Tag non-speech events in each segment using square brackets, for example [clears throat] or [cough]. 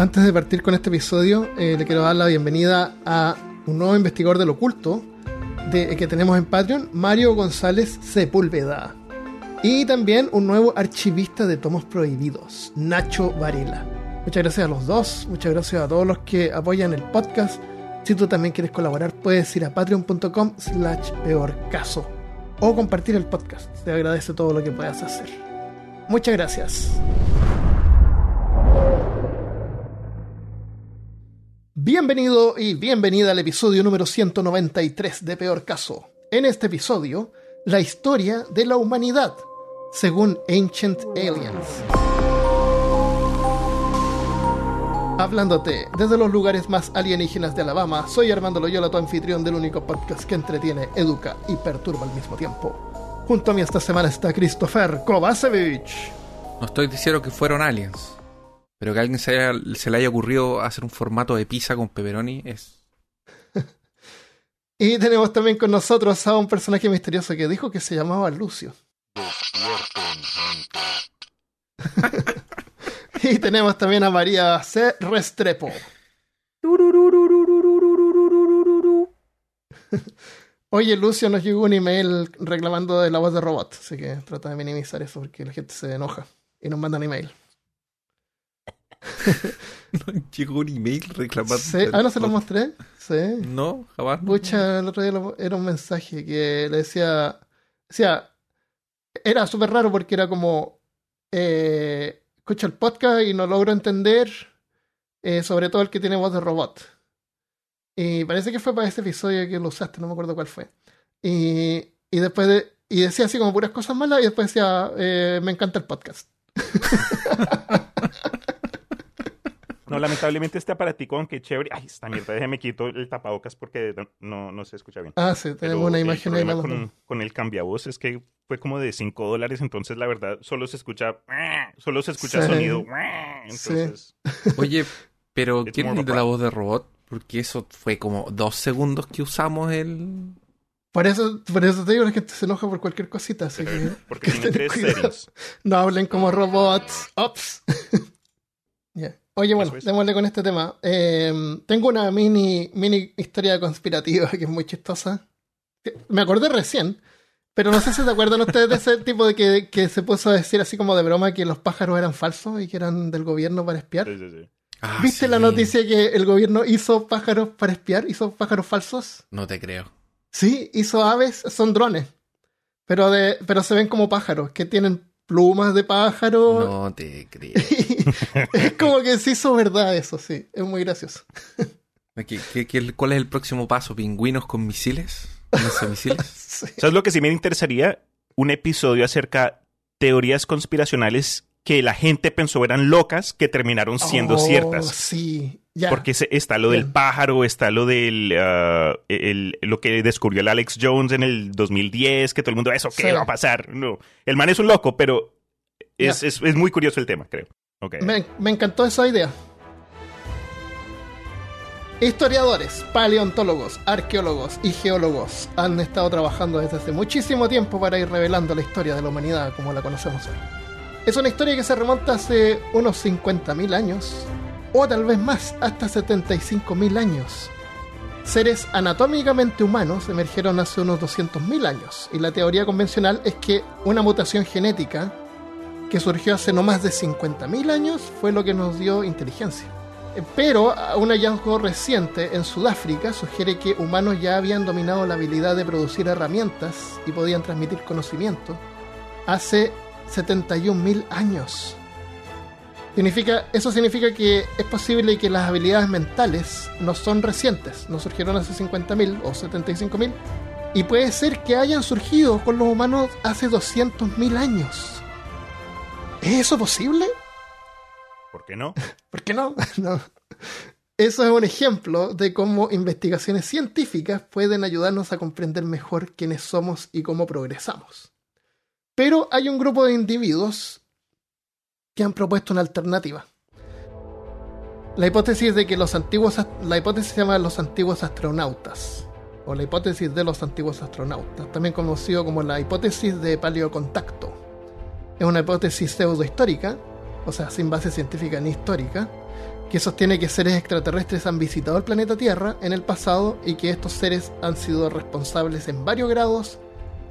Antes de partir con este episodio, eh, le quiero dar la bienvenida a un nuevo investigador del oculto de, que tenemos en Patreon, Mario González Sepúlveda. Y también un nuevo archivista de tomos prohibidos, Nacho Varela. Muchas gracias a los dos, muchas gracias a todos los que apoyan el podcast. Si tú también quieres colaborar, puedes ir a patreon.com slash peor o compartir el podcast. Te agradece todo lo que puedas hacer. Muchas gracias. Bienvenido y bienvenida al episodio número 193 de Peor Caso. En este episodio, la historia de la humanidad, según Ancient Aliens. Hablándote desde los lugares más alienígenas de Alabama, soy Armando Loyola, tu anfitrión del único podcast que entretiene, educa y perturba al mismo tiempo. Junto a mí esta semana está Christopher Kovacevic. No estoy diciendo que fueron aliens. Pero que a alguien se, le haya ocurrido hacer un formato de pizza con pepperoni es. [laughs] y tenemos también con nosotros a un personaje misterioso que dijo que se llamaba Lucio. [laughs] y tenemos también a María C. Restrepo. Oye, Lucio nos llegó un email reclamando de la voz de robot, así que trata de minimizar eso porque la gente se enoja y nos mandan email. [laughs] llegó un email reclamando. Sí. Ah, no se lo mostré. Sí. No, jamás. Pucha, el otro día era un mensaje que le decía. Decía. Era súper raro porque era como. Eh, escucho el podcast y no logro entender. Eh, sobre todo el que tiene voz de robot. Y parece que fue para ese episodio que lo usaste, no me acuerdo cuál fue. Y, y después de, y decía así como puras cosas malas y después decía, eh, me encanta el podcast. [laughs] No, lamentablemente este aparatico, aunque chévere. Ay, esta mierda, déjeme quito el tapabocas porque no, no se escucha bien. Ah, sí, tenemos una imagen ahí. Con, con el cambiavoz es que fue como de 5 dólares, entonces la verdad solo se escucha, solo se escucha sonido. Entonces, Oye, pero ¿quién es el de la voz de robot? Porque eso fue como dos segundos que usamos el... Por eso, por eso te digo, la gente se enoja por cualquier cosita, así que... Porque [laughs] tiene tres series. No hablen como robots. Ops. Oye, bueno, démosle con este tema. Eh, tengo una mini, mini historia conspirativa que es muy chistosa. Me acordé recién, pero no sé si se acuerdan ustedes de ese tipo de que, que, se puso a decir así como de broma que los pájaros eran falsos y que eran del gobierno para espiar. Sí, sí, sí. Ah, ¿Viste sí. la noticia que el gobierno hizo pájaros para espiar? ¿Hizo pájaros falsos? No te creo. Sí, hizo aves, son drones. Pero, de, pero se ven como pájaros, que tienen plumas de pájaro. No te creo. es [laughs] como que se hizo verdad eso, sí. Es muy gracioso. ¿Qué, qué, qué, cuál es el próximo paso? ¿Pingüinos con misiles? misiles? [laughs] sí. ¿Sabes lo que sí me interesaría? Un episodio acerca teorías conspiracionales que la gente pensó eran locas, que terminaron siendo Oh, ciertas. Sí, ya. Porque se- está lo del Bien. pájaro, está lo del uh, el- lo que descubrió el Alex Jones en el 2010, que todo el mundo, ¿eso qué Sí. va a pasar? No, el man es un loco, pero es, es, es muy curioso el tema, creo. Okay. Me, me encantó esa idea. Historiadores, paleontólogos, arqueólogos y geólogos han estado trabajando desde hace muchísimo tiempo para ir revelando la historia de la humanidad como la conocemos hoy. Es una historia que se remonta hace unos 50.000 años, o tal vez más, hasta 75.000 años. Seres anatómicamente humanos emergieron hace unos 200.000 años, y la teoría convencional es que una mutación genética que surgió hace no más de 50.000 años fue lo que nos dio inteligencia. Eh, Pero un hallazgo reciente en Sudáfrica sugiere que humanos ya habían dominado la habilidad de producir herramientas y podían transmitir conocimiento hace 71.000 años. Significa, eso significa que es posible que las habilidades mentales no son recientes, no surgieron hace 50.000 o 75.000, y puede ser que hayan surgido con los humanos hace 200.000 años. ¿Es eso posible? ¿Por qué no? [laughs] ¿Por qué no? [laughs] No. Eso es un ejemplo de cómo investigaciones científicas pueden ayudarnos a comprender mejor quiénes somos y cómo progresamos. Pero hay un grupo de individuos que han propuesto una alternativa. La hipótesis de que los antiguos la hipótesis se llama los antiguos astronautas o la hipótesis de los antiguos astronautas, también conocido como la hipótesis de paleocontacto. Es una hipótesis pseudohistórica, o sea, sin base científica ni histórica, que sostiene que seres extraterrestres han visitado el planeta Tierra en el pasado y que estos seres han sido responsables en varios grados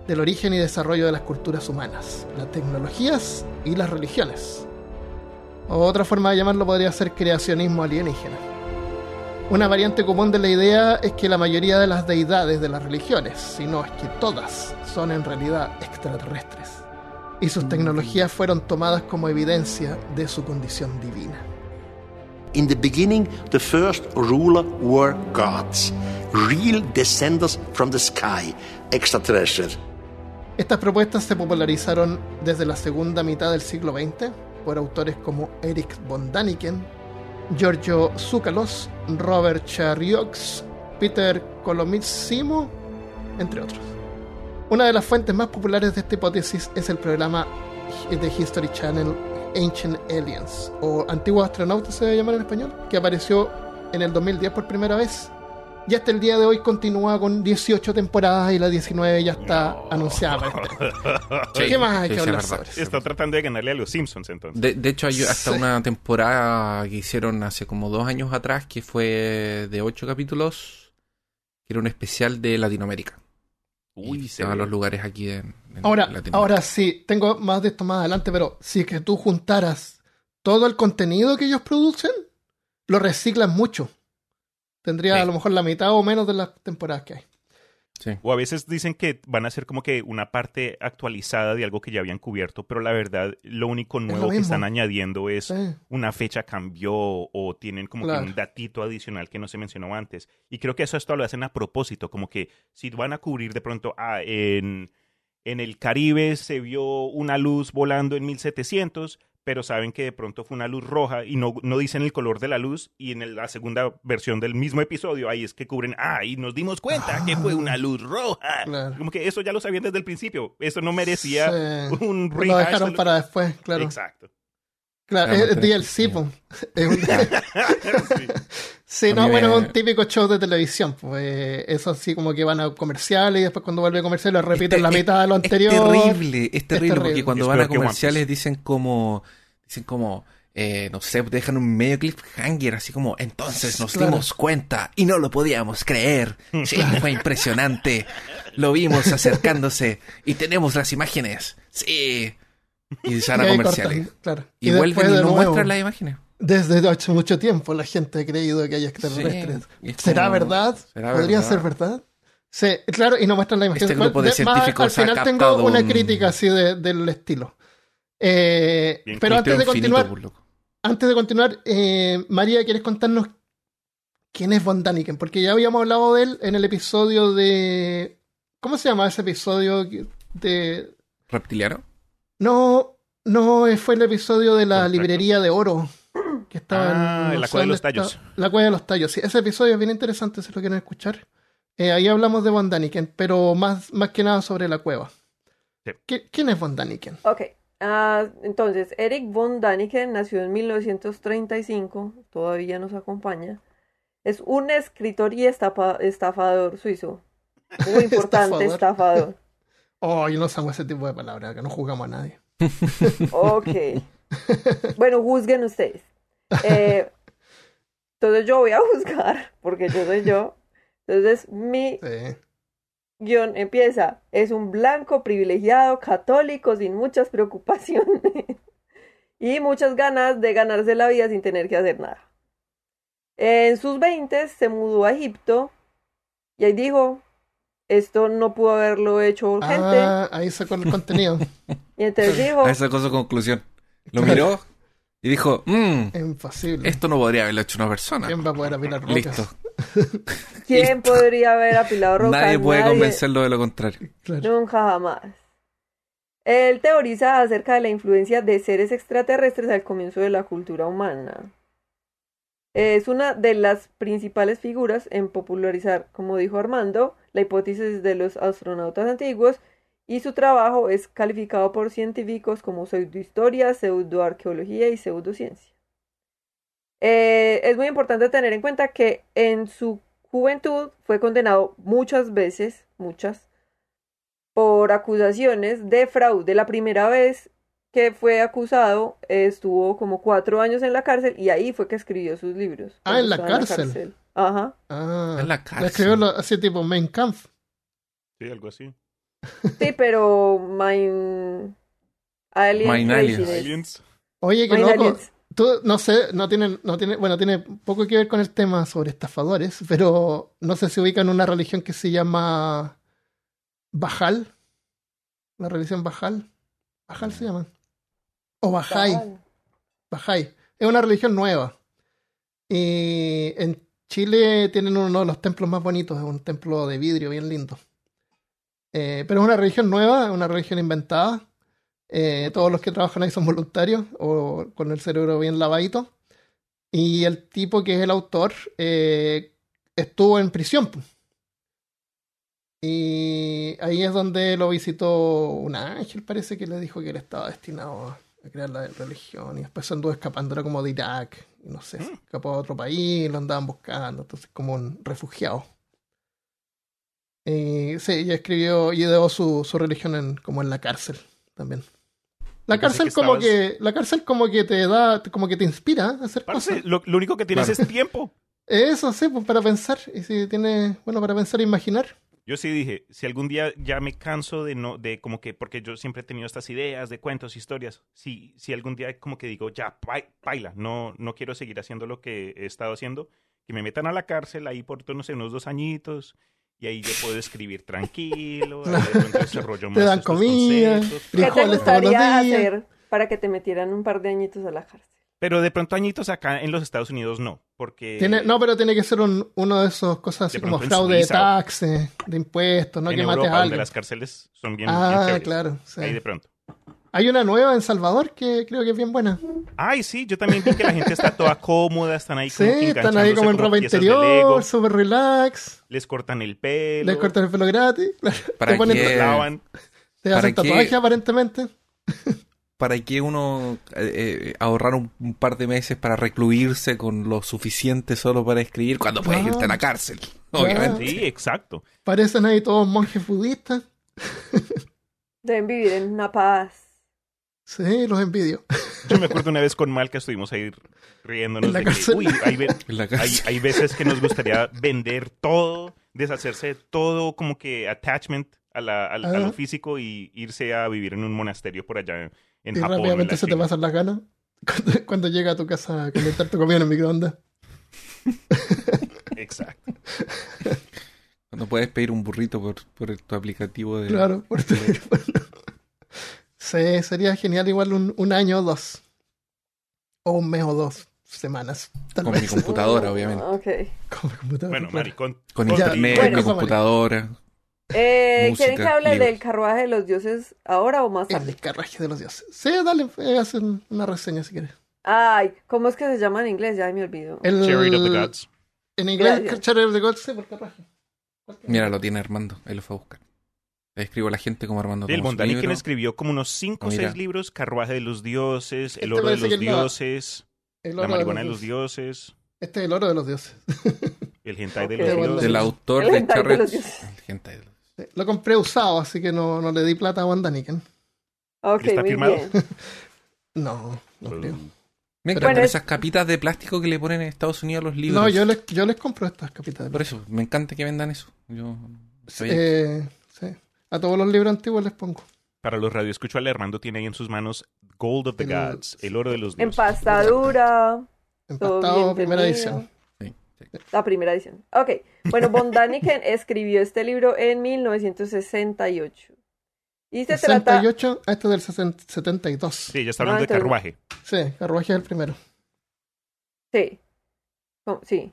del origen y desarrollo de las culturas humanas, las tecnologías y las religiones. Otra forma de llamarlo podría ser creacionismo alienígena. Una variante común de la idea es que la mayoría de las deidades de las religiones, si no es que todas, son en realidad extraterrestres, y sus tecnologías fueron tomadas como evidencia de su condición divina. In the beginning, the first ruler were gods, real descendants from the sky, extraterrestrials. Estas propuestas se popularizaron desde la segunda mitad del siglo XX autores como Eric von Daniken, Giorgio Tsoukalos, Robert Charriox, Peter Colomissimo, entre otros. Una de las fuentes más populares de esta hipótesis es el programa de History Channel Ancient Aliens, o Antiguos Astronautas se llama en español, que apareció en el 2010 por primera vez. Y hasta el día de hoy continúa con 18 temporadas y la 19 ya está anunciada. Este. [laughs] ¿Qué más hay que hablar sobre eso? Está tratando de ganarle a los Simpsons entonces. De, de hecho, hay hasta Sí. una temporada que hicieron hace como dos años atrás que fue de ocho capítulos, que era un especial de Latinoamérica. Uy, se ve. los lugares aquí en, en Ahora, Latinoamérica. ahora sí, tengo más de esto más adelante, pero si es que tú juntaras todo el contenido que ellos producen, lo reciclan mucho. Tendría Sí. a lo mejor la mitad o menos de las temporadas que hay. Sí. O a veces dicen que van a ser como que una parte actualizada de algo que ya habían cubierto, pero la verdad, lo único nuevo que están añadiendo es Sí. una fecha cambió o tienen como Claro. que un datito adicional que no se mencionó antes. Y creo que eso esto lo hacen a propósito, como que si van a cubrir de pronto, ah, en, en el Caribe se vio una luz volando en 1700, pero saben que de pronto fue una luz roja y no, no dicen el color de la luz y en el- la segunda versión del mismo episodio ahí es que cubren, ah, y nos dimos cuenta que fue una luz roja. Claro. Como que eso ya lo sabían desde el principio, eso no merecía Sí. un Lo rehash de dejaron lo- para después, claro. Exacto. Claro, Claro, es pero- DLC, po. [laughs] Es un- [laughs] [laughs] Sí. Sí, no, bueno, es un típico show de televisión. Pues, eso así como que van a comerciales y después cuando vuelve a comerciales repiten Este- la mitad de lo Es anterior. terrible, es terrible, terrible. porque cuando Es van a comerciales dicen como, dicen como, eh, no sé, dejan un medio cliffhanger, así como, entonces nos Claro. dimos cuenta y no lo podíamos creer. Sí, fue impresionante. Lo vimos acercándose y tenemos las imágenes. Sí. Y se van Y a ahí comerciales. cortan, claro. Y, después vuelven y no nuevo, muestran las imágenes. Desde hace mucho tiempo la gente ha creído que hay extraterrestres. Sí, ¿Será como- verdad? ¿será ¿Podría verdad? ser verdad? Sí, claro, y no muestran la imagen. Este grupo de científicos al final ha tengo una un- crítica así de- del estilo. Eh, Bien, pero antes de infinito, continuar, antes de continuar, eh, María, ¿quieres contarnos quién es Von Daniken? Porque ya habíamos hablado de él en el episodio de. ¿Cómo se llama ese episodio de. ¿Reptiliano? No, no, eh, fue el episodio de la librería de oro. Que estaba Ah, en. en la Cueva de los Tallos. está- La cueva de los tallos, sí. Ese episodio es bien interesante si lo quieren escuchar. Eh, ahí hablamos de Von Daniken, pero más, más que nada sobre la cueva. Sí. ¿Qui- ¿Quién es Von Daniken? Ok, ah, entonces Eric von Daniken nació en 1935, todavía nos acompaña. Es un escritor y estapa- estafador suizo. Muy [laughs] importante, Estafador. estafador. Oh, yo no usamos ese tipo de palabras, que no jugamos a nadie. Ok. [laughs] Bueno, juzguen ustedes. Eh, entonces yo voy a juzgar, porque yo soy yo. Entonces mi Sí. guion empieza. Es un blanco privilegiado, católico, sin muchas preocupaciones [laughs] y muchas ganas de ganarse la vida sin tener que hacer nada. En sus 20 se mudó a Egipto y ahí dijo, esto no pudo haberlo hecho gente. Ah, ahí sacó el contenido. [laughs] Y entonces dijo, A esa cosa conclusión. Lo miró y dijo, mmm, Imposible. esto no podría haberlo hecho una persona. ¿Quién va a poder apilar rocas? Listo. [laughs] ¿quién podría haber apilado [laughs] rocas? Nadie puede Nadie. convencerlo de lo contrario. Claro. Nunca jamás. Él teoriza acerca de la influencia de seres extraterrestres al comienzo de la cultura humana. Es una de las principales figuras en popularizar, como dijo Armando, la hipótesis de los astronautas antiguos y su trabajo es calificado por científicos como pseudohistoria, pseudoarqueología y pseudociencia. Eh, es muy importante tener en cuenta que en su juventud fue condenado muchas veces, muchas, por acusaciones de fraude. La primera vez que fue acusado estuvo como cuatro años en la cárcel y ahí fue que escribió sus libros. Ah, en la estaba cárcel. Ajá. Ah, En la la cárcel. escribió así tipo Main Kampf. Sí, algo así. Sí, pero Mine... Alien Mine Aliens. Aliens. Oye, qué Mine loco. Aliens. Tú, no sé, no tiene, no tiene, bueno, tiene poco que ver con el tema sobre estafadores, pero no sé si ubican una religión que se llama Bajal. La religión Bajal. Bajal se llama. O Bajay. Bajay. Es una religión nueva. Y en Chile tienen uno de los templos más bonitos, es un templo de vidrio bien lindo. Eh, pero es una religión nueva, es una religión inventada. Eh, todos los que trabajan ahí son voluntarios o con el cerebro bien lavadito. Y el tipo que es el autor eh, estuvo en prisión. Y ahí es donde lo visitó un ángel, parece que le dijo que él estaba destinado a a crear la religión. Y después se anduvo escapando, era como de Irak. Y no sé, se escapó a otro país, lo andaban buscando. Entonces, como un refugiado. Y sí, y escribió y ideó su, su religión en, como en la cárcel también. La cárcel que como estabas- que, la cárcel como que te da, como que te inspira a hacer Parce, cosas. lo, lo único que tienes Claro. es tiempo. Eso sí, pues para pensar. Y si tiene, bueno, para pensar e imaginar. Yo sí dije, si algún día ya me canso de no, de como que, porque yo siempre he tenido estas ideas de cuentos, historias, si, si algún día como que digo, ya, paila, no, no quiero seguir haciendo lo que he estado haciendo, que me metan a la cárcel ahí por, no sé, unos dos añitos, y ahí yo puedo escribir tranquilo, [laughs] desarrollo Te más dan estos comida, conceptos. ¿Qué te frijoles todos los gustaría días. hacer para que te metieran un par de añitos a la cárcel? Pero de pronto añitos acá en los Estados Unidos no, porque... Tiene, no, pero tiene que ser un, uno de esos cosas así como fraude de taxes, de impuestos, no en que Europa, mates a donde alguien. las cárceles son bien, bien Ah, chéveres. claro. sí. Ahí de pronto. Hay una nueva en Salvador que creo que es bien buena. Ay, sí, yo también vi que la gente está toda cómoda, están ahí Sí, como que están ahí como en ropa interior, super relax. les cortan el pelo, Les cortan el pelo gratis. [laughs] ¿Para te, ponen- qué? los lavan. te hacen tatuaje aparentemente. [laughs] ¿Para qué uno eh, eh, ahorrar un, un par de meses para recluirse con lo suficiente solo para escribir cuando puedes Claro. irte a la cárcel? Claro. Obviamente. Sí, exacto. Parecen ahí todos monjes budistas. [laughs] Deben vivir en una paz. Sí, los envidio. Yo me acuerdo una vez con Malca estuvimos ahí riéndonos En la de que, cárcel. uy, hay, ve- [laughs] En la hay, cárcel. hay veces que nos gustaría vender todo, deshacerse de todo como que attachment a, la- a Ah. lo físico y irse a vivir en un monasterio por allá en y Japón. o en rápidamente se te pasan las ganas. [laughs] Cuando, cuando llega a tu casa a calentar tu comida en el microondas. [laughs] Exacto. Cuando puedes pedir un burrito por, por tu aplicativo de... Claro, por teléfono. [laughs] Sí, sería genial igual un, un año o dos. O un mes o dos semanas. Tal Con mi computadora, obviamente. Ok. Con mi computadora, Bueno, claro. maricón. Con internet, bueno. mi computadora. Eh, Música, ¿Quieren que hable libros. del carruaje de los dioses ahora o más tarde? El carraje de los dioses. Sí, dale, eh, haz un- una reseña si quieres. Ay, ¿cómo es que se llama en inglés? Ya me olvidó. El, Chariot of the Gods. En inglés, Gracias. Chariot of the Gods, sí, por carraje. Mira, lo tiene Armando. Él lo fue a buscar. Le escribo a la gente como Armando. El toma su Bondani quien libro. escribió como unos 5 o Mira. 6 libros, Carruaje de los Dioses, El Este Oro de los la- Dioses, La oro Marihuana de de los Dioses, Este es el oro de los dioses. El Hentai de Ok. los Dioses. Del autor El de de Charret. los dioses. El hentai de Lo compré usado, así que no, no le di plata a Wanda Niken. Ok, ¿Está muy firmado? bien. [laughs] No, no creo. Me Pero- encantan Bueno, esas capitas de plástico que le ponen en Estados Unidos a los libros. No, yo les, yo les compro estas capitales. Por eso, me encanta que vendan eso. Yo soy- Eh, sí. A todos los libros antiguos les pongo. Para los radioescuchos, Armando tiene ahí en sus manos Gold of the El- Gods, El Oro de los Dioses. Empastadura. Empastado, primera tenido. edición. La primera edición. Ok. Bueno, [laughs] Von Daniken escribió este libro en 1968. Y se trata... 68, ah, este es del 60 72. Sí, ya está hablando de entonces- carruaje. Sí, Carruaje es el primero. Sí. Oh, Sí.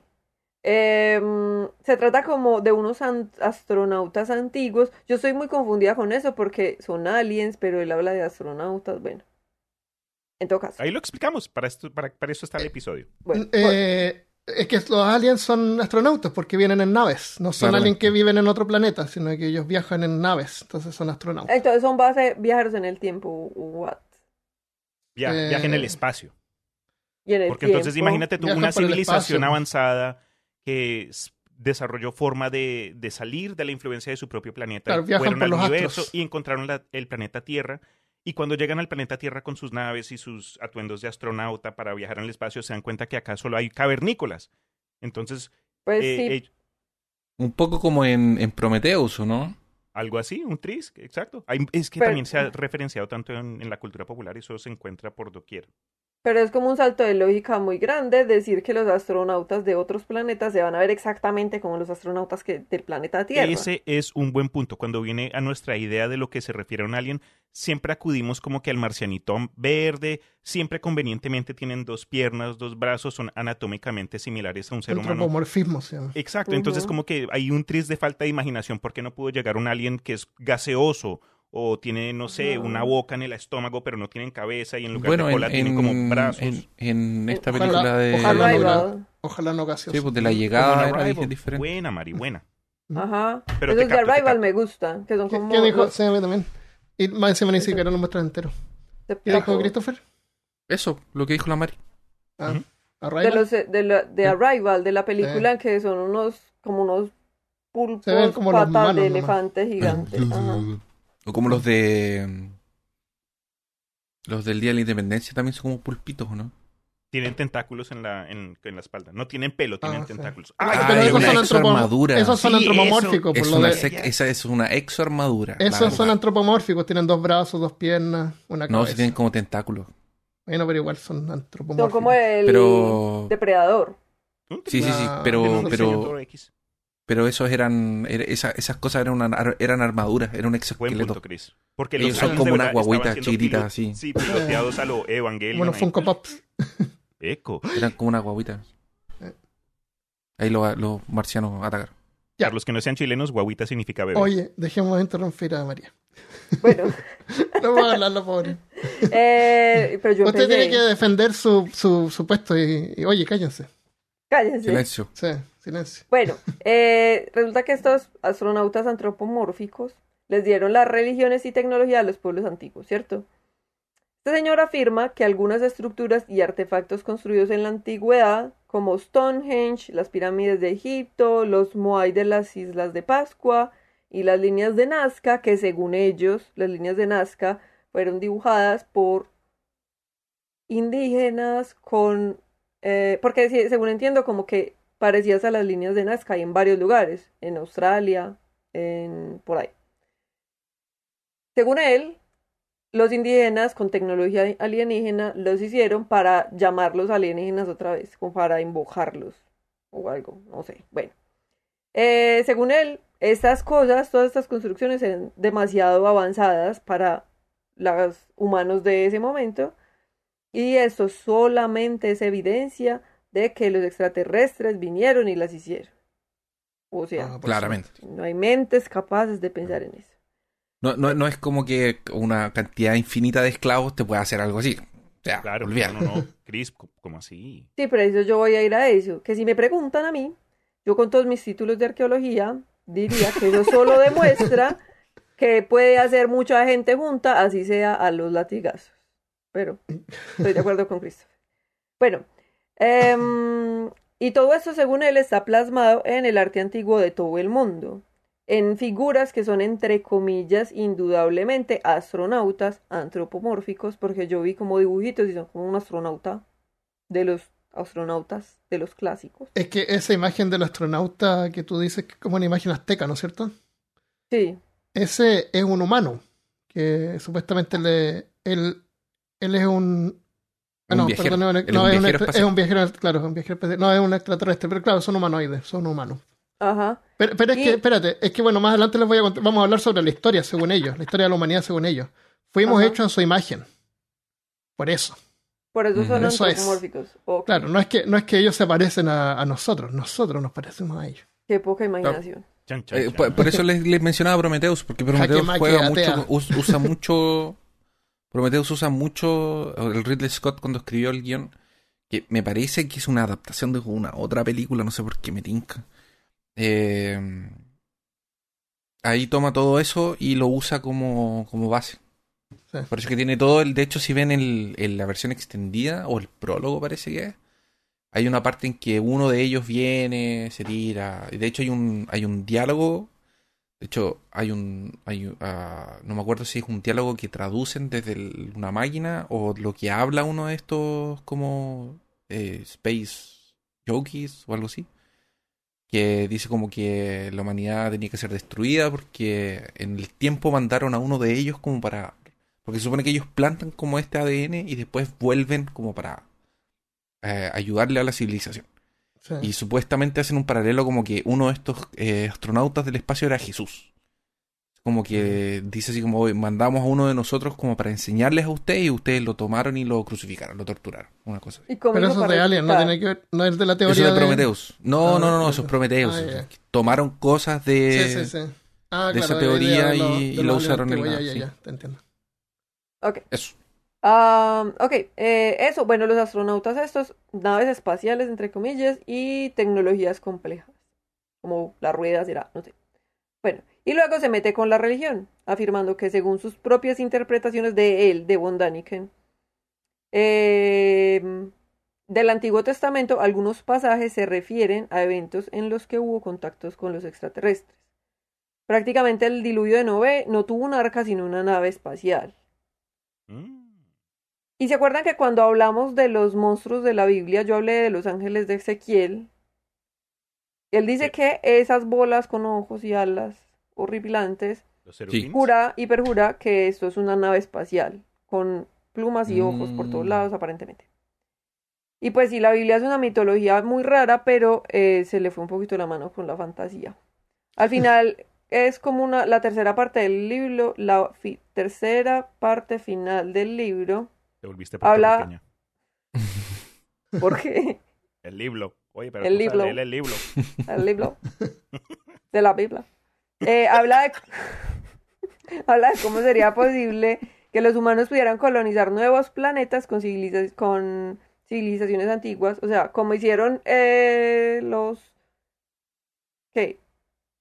Em, se trata como de unos an- astronautas antiguos. Yo estoy muy confundida con eso porque son aliens, pero él habla de astronautas. Bueno. En todo caso. Ahí lo explicamos, para, esto, para, para eso está el episodio. Bueno, Eh, es que los aliens son astronautas porque vienen en naves. No son aliens que viven en otro planeta, sino que ellos viajan en naves. Entonces son astronautas. entonces son base viajeros en el tiempo. What? Via- Eh, Viaje en el espacio. Y en el Porque entonces imagínate tú Viajan una civilización avanzada que desarrolló forma de, de salir de la influencia de su propio planeta. Claro, viajan fueron por al los universo astros. y encontraron la- el planeta Tierra Y cuando llegan al planeta Tierra con sus naves y sus atuendos de astronauta para viajar en el espacio, se dan cuenta que acá solo hay cavernícolas. Entonces, Pues eh, sí, eh, Un poco como en, en Prometheus, ¿o no? algo así, un tris, exacto. Hay- es que Pero- también se ha [laughs] referenciado tanto en, en la cultura popular y eso se encuentra por doquier. pero es como un salto de lógica muy grande decir que los astronautas de otros planetas se van a ver exactamente como los astronautas que del planeta Tierra. Ese es un buen punto. Cuando viene a nuestra idea de lo que se refiere a un alien, siempre acudimos como que al marcianito verde, siempre convenientemente tienen dos piernas, dos brazos, son anatómicamente similares a un ser humano. Antropomorfismo llama. Exacto, entonces como que hay un tris de falta de imaginación porque no pudo llegar un alien que es gaseoso o tiene, no sé, una boca en el estómago pero no tienen cabeza y en lugar Bueno, de en, cola tienen como en- brazos. en- en esta Ojalá- película de... ojalá no hubiera- Ojalá no gaseoso. Sí, pues de la llegada en era diferente. Buena, Mari, buena. Ajá. Pero Esos de Arrival me gustan, que son ¿Qué, como qué dijo? Sí, a mí también. Y más encima ni siquiera lo muestra entero. ¿Qué dijo Christopher? Eso, lo que dijo la Mari. Ah, Ujú. de Arrival. los de, la- de Sí. Arrival, de la película que son unos como unos pulpos Se ven como los patas humanos de nomás. elefante gigante. Ajá. O como los de... Los del Día de la Independencia también son como pulpitos, ¿o no? Tienen tentáculos en la, en, en la espalda. No tienen pelo, tienen Ah, sí. tentáculos. Ah, ¡Ay, pero es esos son, exoarmadura. esos son Sí, antropomórficos. Es Por lo una de... esa es una exoarmadura. Esos son antropomórficos. Tienen dos brazos, dos piernas, una No, cabeza. si tienen como tentáculos. Bueno, pero igual son Son antropomórficos. como el Pero... depredador. Sí, sí, sí, Ah, pero, pero, pero esos eran, era- esa- esas cosas eran, una, ar- eran armaduras, era un Buen exoesqueleto. punto, Chris. Porque Ellos los son como de una verdad guaguita estaban siendo chiquitita, pilo- así. Sí, piloteados a lo Evangelion. Bueno. Funko Pops. Eco. Eran como una guaguita. Eh. Ahí los, los marcianos atacaron. Ya. Para los que no sean chilenos, guaguita significa bebé. Oye, dejemos de interrumpir a María. [laughs] Bueno, [laughs] No voy a hablar la pobre. eh, pero yo Usted tiene que defender su, su, su puesto y, y, oye, cállense. Cállense. Silencio. Sí, silencio. Bueno, eh, resulta que estos astronautas antropomórficos les dieron las religiones y tecnología a los pueblos antiguos, ¿cierto? Este señor afirma que algunas estructuras y artefactos construidos en la antigüedad, como Stonehenge, las pirámides de Egipto, los Moai de las Islas de Pascua y las líneas de Nazca, que según ellos, las líneas de Nazca fueron dibujadas por indígenas con... eh, porque según entiendo, como que parecidas a las líneas de Nazca hay en varios lugares, en Australia, en por ahí. Según él, los indígenas con tecnología alienígena los hicieron para llamarlos alienígenas otra vez, como para invocarlos o algo, no sé. Bueno, Eh, según él, estas cosas, todas estas construcciones eran demasiado avanzadas para los humanos de ese momento y esto solamente es evidencia de que los extraterrestres vinieron y las hicieron. O sea, Ah, Claramente. no hay mentes capaces de pensar en eso. No, no, no es como que una cantidad infinita de esclavos te pueda hacer algo así. O sea, Claro, olvídalo. no, no, no. [laughs] Chris, co- ¿cómo así? Sí, pero eso yo voy a ir a eso. Que si me preguntan a mí, yo con todos mis títulos de arqueología diría que eso solo [laughs] demuestra que puede hacer mucha gente junta, así sea a los latigazos. Pero estoy de acuerdo con Christopher. Bueno, em, y todo eso, según él, está plasmado en el arte antiguo de todo el mundo, en figuras que son, entre comillas, indudablemente astronautas antropomórficos, porque yo vi como dibujitos y son como un astronauta de los astronautas de los clásicos. Es que esa imagen del astronauta que tú dices que es como una imagen azteca, ¿no es cierto? Sí, Ese es un humano, que supuestamente le, él, él es un... ah, Un no, viajero. perdón, no, es no, un es, un, viajero extra- espacial. es un viajero, claro, es un viajero espacial. no es un extraterrestre, pero claro, son humanoides, son humanos. ajá. Pero, pero es Y- que, espérate, es que bueno, más adelante les voy a contar, vamos a hablar sobre la historia según ellos, la historia de la humanidad según ellos. Fuimos Ajá. hechos a su imagen. Por eso. Por eso son Eso es. antropomórficos. Claro, no es que, no es que ellos se parecen a, a nosotros, nosotros nos parecemos a ellos. Qué poca imaginación. Chan, chan, Eh, chan. por, por eso les, les mencionaba Prometheus, porque [laughs] Prometheus maqui, juega mucho, us- usa mucho, Prometheus usa mucho, el Ridley Scott cuando escribió el guion, que me parece que es una adaptación de una otra película, no sé por qué me tinca. Eh, ahí toma todo eso y lo usa como, como base. Sí. Por eso que tiene todo el, de hecho si ven el, el- la versión extendida, o el prólogo parece que es, hay una parte en que uno de ellos viene, se tira. y De hecho, hay un, hay un diálogo De hecho, hay un. Hay, ah, no me acuerdo si es un diálogo que traducen desde el- una máquina o lo que habla uno de estos como eh, Space Jockeys o algo así. Que dice como que la humanidad tenía que ser destruida porque en el tiempo mandaron a uno de ellos como para. Porque se supone que ellos plantan como este ADN y después vuelven como para eh, ayudarle a la civilización. Sí. Y supuestamente hacen un paralelo como que uno de estos eh, astronautas del espacio era Jesús. Como que dice así como "Oye, mandamos a uno de nosotros como para enseñarles a ustedes y ustedes lo tomaron y lo crucificaron, lo torturaron. Una cosa así. Y Pero eso es de Alien, no tiene que ver, no es de la Eso teoría de de Prometheus. No, Ah, no, no, no, no, eso es. Prometheus. Ah. Tomaron cosas de... Sí, sí, sí. Ah, de esa la teoría de y- y lo usaron en la- Ya, ya, te entiendo. Ok. Eso. Ah, ok, eh, eso, bueno, los astronautas estos, naves espaciales, entre comillas, y tecnologías complejas, como las ruedas, era, no sé. Bueno, y luego se mete con la religión, afirmando que según sus propias interpretaciones de él, de von Daniken, eh, del Antiguo Testamento, algunos pasajes se refieren a eventos en los que hubo contactos con los extraterrestres. Prácticamente el diluvio de Noé no tuvo un arca, sino una nave espacial. Mm. Y se acuerdan que cuando hablamos de los monstruos de la Biblia, yo hablé de los ángeles de Ezequiel. Él dice Sí. que esas bolas con ojos y alas horripilantes, serafines. jura y perjura que esto es una nave espacial, con plumas y ojos por todos Mm. lados, aparentemente. Y pues sí, la Biblia es una mitología muy rara, pero eh, se le fue un poquito la mano con la fantasía. Al [laughs] final es como una, la tercera parte del libro, la fi- tercera parte final del libro, Te volviste Habla- puertorriqueña. [laughs] porque El libro. Oye, pero El libro. el libro. el libro [laughs] de la Biblia. Eh, habla de [laughs] habla de cómo sería posible que los humanos pudieran colonizar nuevos planetas con, civiliza- con civilizaciones antiguas, o sea, como hicieron eh, los ¿qué?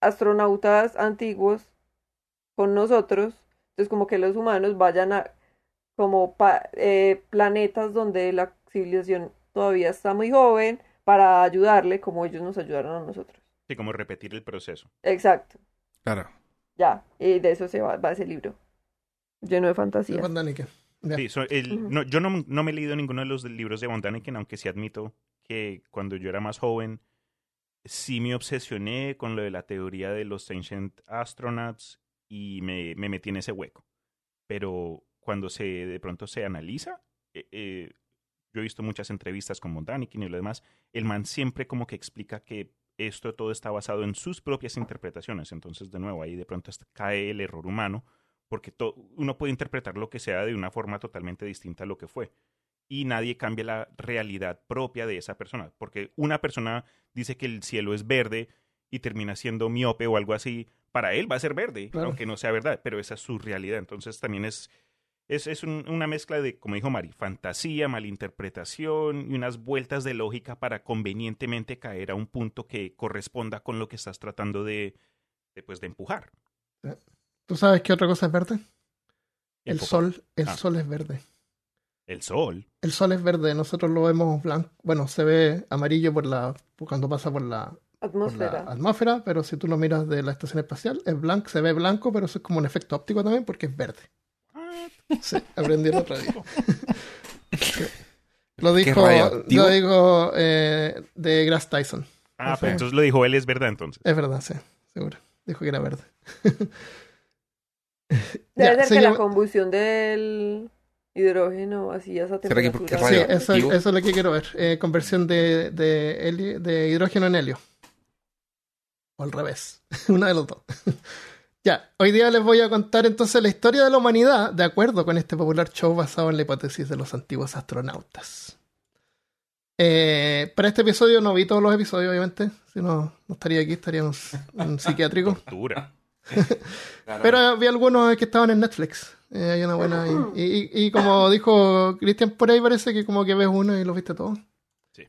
astronautas antiguos con nosotros, entonces como que los humanos vayan a como pa- eh, planetas donde la civilización todavía está muy joven para ayudarle como ellos nos ayudaron a nosotros. Sí, como repetir el proceso. Exacto, Claro. ya, y de eso se va, va ese libro, lleno de Sí, fantasía. Sí, so- el- no, yo no, no me he leído ninguno de los libros de Daniken, aunque sí admito que cuando yo era más joven sí me obsesioné con lo de la teoría de los Ancient Astronauts y me, me metí en ese hueco. Pero cuando se de pronto se analiza, eh, eh, yo he visto muchas entrevistas con Von Daniken y lo demás, el man siempre como que explica que esto todo está basado en sus propias interpretaciones. Entonces, de nuevo, ahí de pronto cae el error humano porque uno puede interpretar lo que sea de una forma totalmente distinta a lo que fue. Y nadie cambia la realidad propia de esa persona, porque una persona dice que el cielo es verde y termina siendo miope o algo así, para él va a ser verde, Claro. aunque no sea verdad, pero esa es su realidad. Entonces también es, es, es un- una mezcla de, como dijo Mari, fantasía, malinterpretación y unas vueltas de lógica para convenientemente caer a un punto que corresponda con lo que estás tratando de, de, pues, de empujar. ¿Tú sabes qué otra cosa es verde? El sol, el Ah. sol es verde. El sol. El sol es verde, nosotros lo vemos blanco, bueno, se ve amarillo por la cuando pasa por la, por la Atmósfera. atmósfera, pero si tú lo miras de la estación espacial, es blanco, se ve blanco, pero eso es como un efecto óptico también porque es verde. Sí, aprendí el otro día. [laughs] Lo dijo, lo dijo eh, de Grass Tyson. Ah, pero entonces lo dijo él, es verdad entonces. Es verdad, sí, seguro. Dijo que era verde. [laughs] Debe Ya, ser que la combustión del hidrógeno así a esa ¿Será que temperatura. Sí, eso, eso es lo que quiero ver. Eh, conversión de, de, helio- de hidrógeno en helio. O al revés. [laughs] Una de los dos. Ya, hoy día les voy a contar entonces la historia de la humanidad de acuerdo con este popular show basado en la hipótesis de los antiguos astronautas. Eh, para este episodio no vi todos los episodios, obviamente. Si no, no estaría aquí, estaría en un, [laughs] psiquiátrico. Tortura. [laughs] Pero vi algunos que estaban en Netflix. Eh, hay una buena. Y, y- y como dijo Cristian, por ahí parece que como que ves uno y lo viste todo. Sí.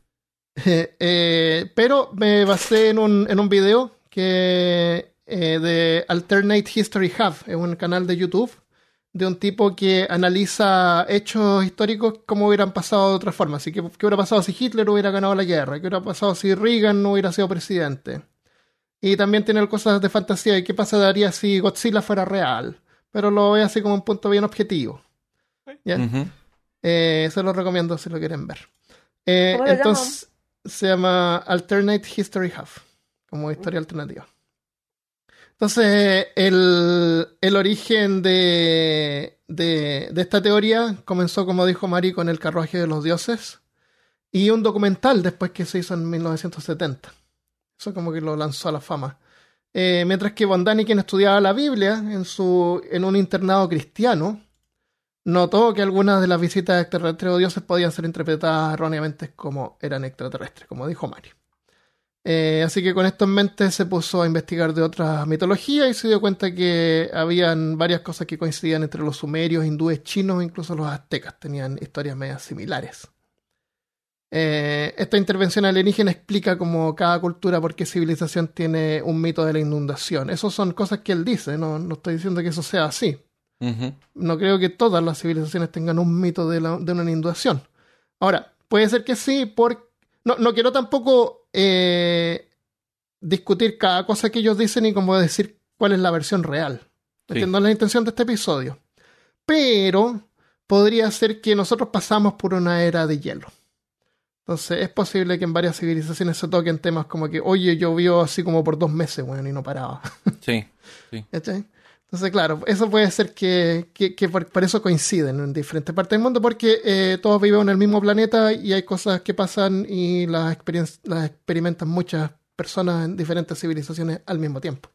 [laughs] Eh, eh, pero me basé en un, en un video que eh, de Alternate History Hub, es un canal de YouTube de un tipo que analiza hechos históricos como hubieran pasado de otra forma. Así que, ¿qué hubiera pasado si Hitler hubiera ganado la guerra? ¿Qué hubiera pasado si Reagan no hubiera sido presidente? Y también tiene cosas de fantasía y qué pasaría si Godzilla fuera real. Pero lo ve así como un punto bien objetivo. ¿Ya? Eh, se lo recomiendo si lo quieren ver. Eh, ¿Cómo se entonces se llama Alternate History Half, como historia alternativa. Entonces, el, el origen de, de, esta teoría comenzó, como dijo Mari, con el carruaje de los dioses y un documental después que se hizo en 1970. Eso como que lo lanzó a la fama. Eh, mientras que Von Daniken estudiaba la Biblia en, su, en un internado cristiano, notó que algunas de las visitas extraterrestres o dioses podían ser interpretadas erróneamente como eran extraterrestres, como dijo Mario. Eh, así que con esto en mente se puso a investigar de otras mitologías y se dio cuenta que habían varias cosas que coincidían entre los sumerios, hindúes, chinos e incluso los aztecas. Tenían historias medias similares. Eh, esta intervención alienígena explica como cada cultura, por qué civilización tiene un mito de la inundación. Esas son cosas que él dice, no, no estoy diciendo que eso sea así. No creo que todas las civilizaciones tengan un mito de, la- de una inundación. Ahora, puede ser que sí, por... no, no quiero tampoco eh, discutir cada cosa que ellos dicen y como decir cuál es la versión real. Sí. Entiendo la intención de este episodio. Pero podría ser que nosotros pasamos por una era de hielo. Entonces es posible que en varias civilizaciones se toquen temas como que, oye, llovió así como por dos meses, bueno, y no paraba. Sí. [laughs] ¿Cachai? Entonces, claro, eso puede ser que, que- por, eso coinciden en diferentes partes del mundo, porque eh, todos vivimos en el mismo planeta y hay cosas que pasan y las, las experimentan muchas personas en diferentes civilizaciones al mismo tiempo.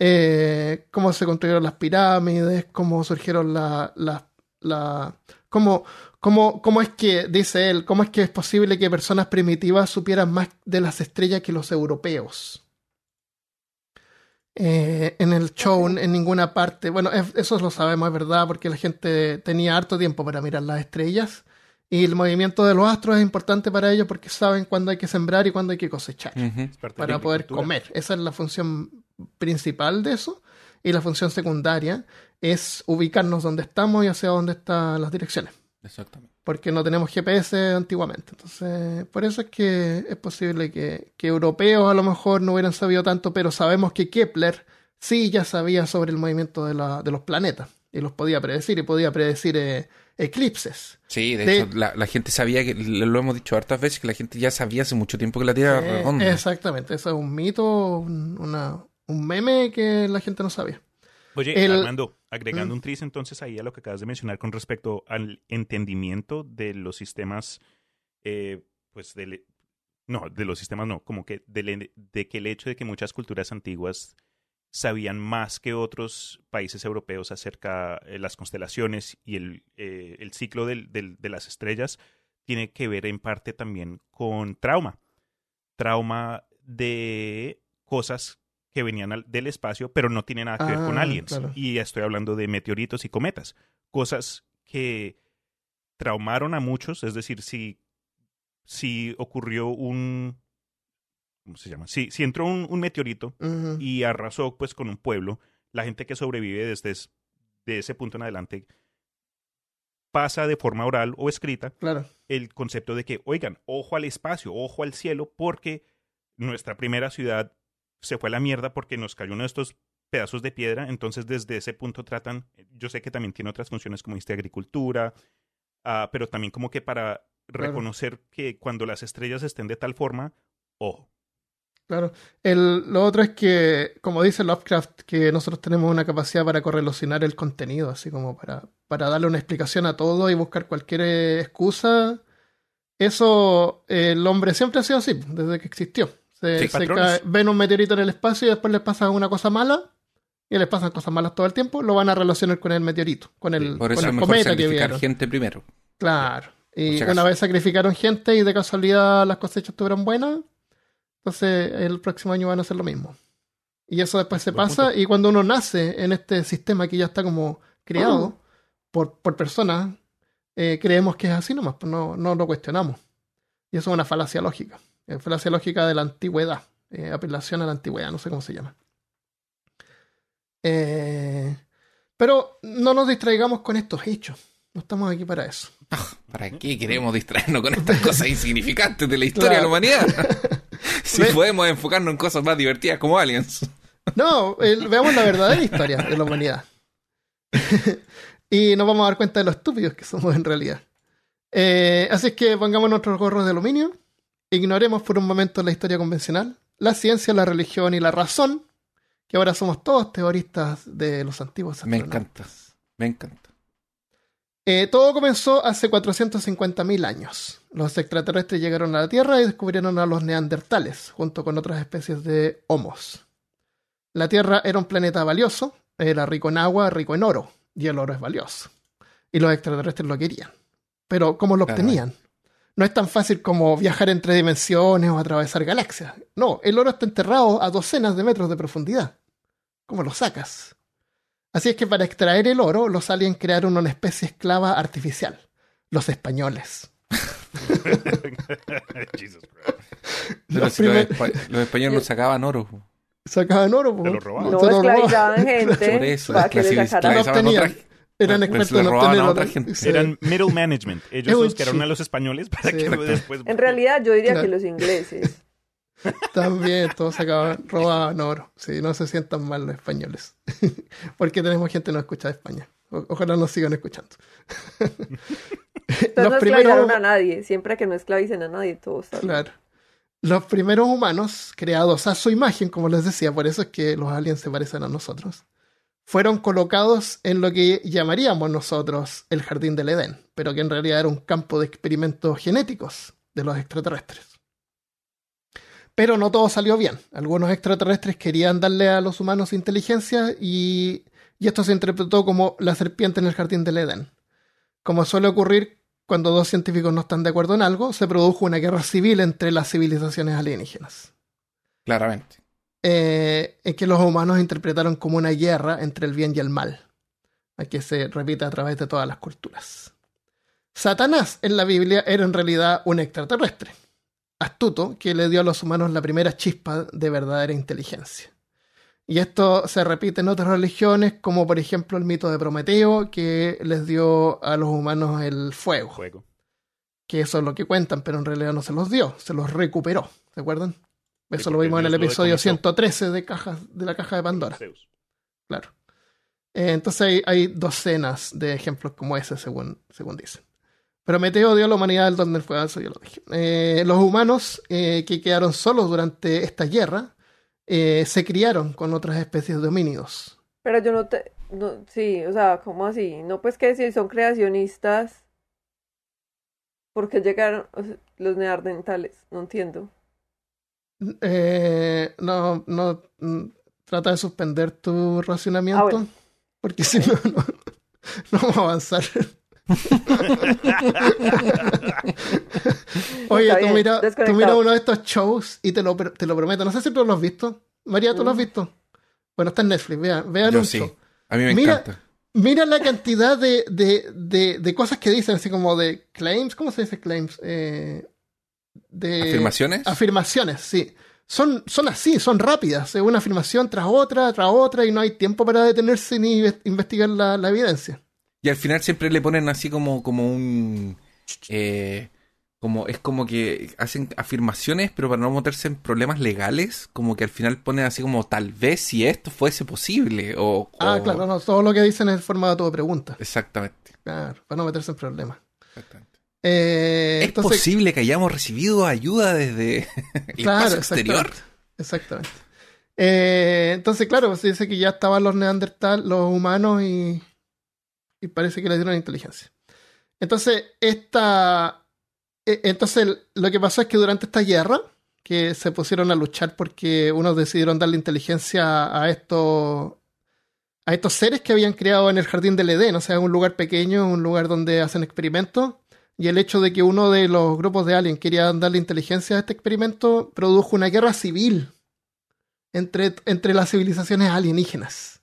Eh, cómo se construyeron las pirámides, cómo surgieron las... La, la- cómo, cómo, cómo es que, dice él, cómo es que es posible que personas primitivas supieran más de las estrellas que los europeos eh, en el show en ninguna parte. Bueno, es- eso lo sabemos, es verdad, porque la gente tenía harto tiempo para mirar las estrellas. Y el movimiento de los astros es importante para ellos porque saben cuándo hay que sembrar y cuándo hay que cosechar para poder comer. Esa es la función principal de eso. Y la función secundaria es ubicarnos donde estamos y hacia dónde están las direcciones. Exactamente. Porque no tenemos GPS antiguamente. Entonces, por eso es que es posible que, que europeos a lo mejor no hubieran sabido tanto, pero sabemos que Kepler sí ya sabía sobre el movimiento de, la- de los planetas. Y los podía predecir, y podía predecir eh, eclipses. Sí, de, De- hecho, la, la gente sabía que, lo hemos dicho hartas veces, que la gente ya sabía hace mucho tiempo que la Tierra era Eh, redonda. exactamente, eso es un mito, un, una- un meme que la gente no sabía. Oye, El- Armando, agregando Mm. un tris entonces ahí a lo que acabas de mencionar con respecto al entendimiento de los sistemas, eh, pues del, no, de los sistemas no, como que de, que el hecho de que muchas culturas antiguas sabían más que otros países europeos acerca de las constelaciones y el, eh, el ciclo del- del- de las estrellas tiene que ver en parte también con trauma. Trauma de cosas que venían al- del espacio, pero no tiene nada que ver con Ah, aliens. claro. Y estoy hablando de meteoritos y cometas. Cosas que traumaron a muchos, es decir, si, si ocurrió un... ¿Cómo se llama? Si, si entró un, un meteorito y arrasó pues con un pueblo, la gente que sobrevive desde es- de ese punto en adelante pasa de forma oral o escrita Claro, el concepto de que, oigan, ojo al espacio, ojo al cielo, porque nuestra primera ciudad se fue a la mierda porque nos cayó uno de estos pedazos de piedra. Entonces, desde ese punto tratan, yo sé que también tiene otras funciones como dijiste, agricultura, ah, pero también como que para Claro. reconocer que cuando las estrellas estén de tal forma, ojo. claro. El, lo otro es que, como dice Lovecraft, que nosotros tenemos una capacidad para correlacionar el contenido, así como para, para darle una explicación a todo y buscar cualquier eh, excusa. Eso, eh, el hombre siempre ha sido así, desde que existió. Se, Sí, cae- ven un meteorito en el espacio y después les pasa una cosa mala. Y les pasan cosas malas todo el tiempo, lo van a relacionar con el meteorito, con el, Por eso con es el mejor cometa que sacrificar vieron. gente primero. Claro. Por Y una vez sacrificaron gente y de casualidad las cosechas estuvieron buenas, entonces el próximo año van a hacer lo mismo. Y eso después se Buen pasa punto. y cuando uno nace en este sistema que ya está como creado por, por personas, eh, creemos que es así nomás, pues no, no lo cuestionamos. Y eso es una falacia lógica. Es falacia lógica de la antigüedad. eh, apelación a la antigüedad, no sé cómo se llama. Eh, pero no nos distraigamos con estos hechos. No estamos aquí para eso. [laughs] ¿Para qué queremos distraernos con estas cosas [laughs] insignificantes de la historia de la humanidad? [laughs] si podemos enfocarnos en cosas más divertidas como aliens. No, el- veamos la verdadera historia de la humanidad. y nos vamos a dar cuenta de lo estúpidos que somos en realidad. Eh, así es que pongamos nuestros gorros de aluminio, ignoremos por un momento la historia convencional, la ciencia, la religión y la razón, que ahora somos todos teoristas de los antiguos Me encanta. Me encanta. Eh, todo comenzó hace 450.000 años. Los extraterrestres llegaron a la Tierra y descubrieron a los neandertales, junto con otras especies de homos. La Tierra era un planeta valioso, era rico en agua, rico en oro, y el oro es valioso. Y los extraterrestres lo querían. Pero ¿cómo lo Claro. No es tan fácil como viajar entre dimensiones o atravesar galaxias. No, el oro está enterrado a docenas de metros de profundidad. ¿Cómo lo sacas? Así es que para extraer el oro, los aliens crearon una especie esclava artificial, los españoles. [laughs] Jesus Christ. Pero Los si los, primer- espa- los españoles no sacaban oro. Sacaban oro, po. Se lo robaban. No, Se lo esclavizaban robaban. [laughs] Por gente eso, para que le esclaviz- sacaran. No esclavizaban obtenían. Eran expertos en robaban obtener a otra gente. Sí. Eran middle management. [laughs] Ellos los que eran a los españoles para Sí. que Exacto. después. En realidad yo diría Claro. que los ingleses. [laughs] También todos sacaban, robaban oro. Sí, no se sientan mal los españoles. [laughs] Porque tenemos gente que no escucha de España. O- ojalá nos sigan escuchando. Entonces los no primeros, esclavizaron a nadie. Siempre que no esclavicen a nadie, todo está bien. claro. Los primeros humanos, creados a su imagen, como les decía, por eso es que los aliens se parecen a nosotros, fueron colocados en lo que llamaríamos nosotros el jardín del Edén, pero que en realidad era un campo de experimentos genéticos de los extraterrestres. Pero no todo salió bien. Algunos extraterrestres querían darle a los humanos inteligencia y, esto se interpretó como la serpiente en el jardín del Edén. Como suele ocurrir cuando dos científicos no están de acuerdo en algo, se produjo una guerra civil entre las civilizaciones alienígenas Claramente. Eh, que los humanos interpretaron como una guerra entre el bien y el mal, a que se repite a través de todas las culturas. Satanás en la Biblia era en realidad un extraterrestre, astuto, que le dio a los humanos la primera chispa de verdadera inteligencia. Y esto se repite en otras religiones, como por ejemplo el mito de Prometeo, que les dio a los humanos el fuego Juego. que eso es lo que cuentan, pero en realidad no se los dio, se los recuperó, ¿se acuerdan? Eso lo vimos en el episodio decomisó. 113 de, cajas, de la caja de Pandora, Zeus. claro. Eh, entonces hay, hay docenas de ejemplos como ese, según, según dicen. Prometeo dio a la humanidad el don del fuego, eso ya lo dije. Eh, los humanos eh, que quedaron solos durante esta guerra eh, se criaron con otras especies de homínidos. Pero yo no te... No, sí, o sea, ¿cómo así? No, pues que si son creacionistas, ¿por qué llegaron o sea, los neandertales? No entiendo. Eh, no, no, mm, trata de suspender tu racionamiento, Ah, bueno. porque si no, no, no vamos a avanzar. [laughs] Oye, tú mira, tú mira uno de estos shows y te lo, te lo prometo. No sé si tú lo has visto. María, ¿tú lo has Mm. visto? Bueno, está en Netflix. Vean, vean Yo un sí. show. A mí me Mira, encanta. Mira la cantidad de, de, de, de cosas que dicen, así como de claims. ¿Cómo se dice claims? Eh, de ¿Afirmaciones? Afirmaciones, sí. Son, son así, son rápidas. Una afirmación tras otra, tras otra, y no hay tiempo para detenerse ni inve- investigar la, la evidencia. Y al final siempre le ponen así como, como un... eh, como Es como que hacen afirmaciones, pero para no meterse en problemas legales, como que al final ponen así como tal vez si esto fuese posible. O, Ah, o- claro, no, todo lo que dicen es en formato de pregunta. Exactamente. Claro, para no meterse en problemas. exactamente. Eh, ¿Es entonces, posible que hayamos recibido ayuda desde el Claro, espacio exterior? exactamente. Exactamente. Eh, entonces, claro, se dice que ya estaban los neandertal, los humanos, y, y parece que les dieron inteligencia. Entonces, esta. eh, Entonces, lo que pasó es que durante esta guerra, que se pusieron a luchar porque unos decidieron darle inteligencia a estos. a estos seres que habían creado en el jardín del Edén, o sea, un lugar pequeño, un lugar donde hacen experimentos. Y el hecho de que uno de los grupos de Alien quería darle inteligencia a este experimento produjo una guerra civil entre, entre las civilizaciones alienígenas.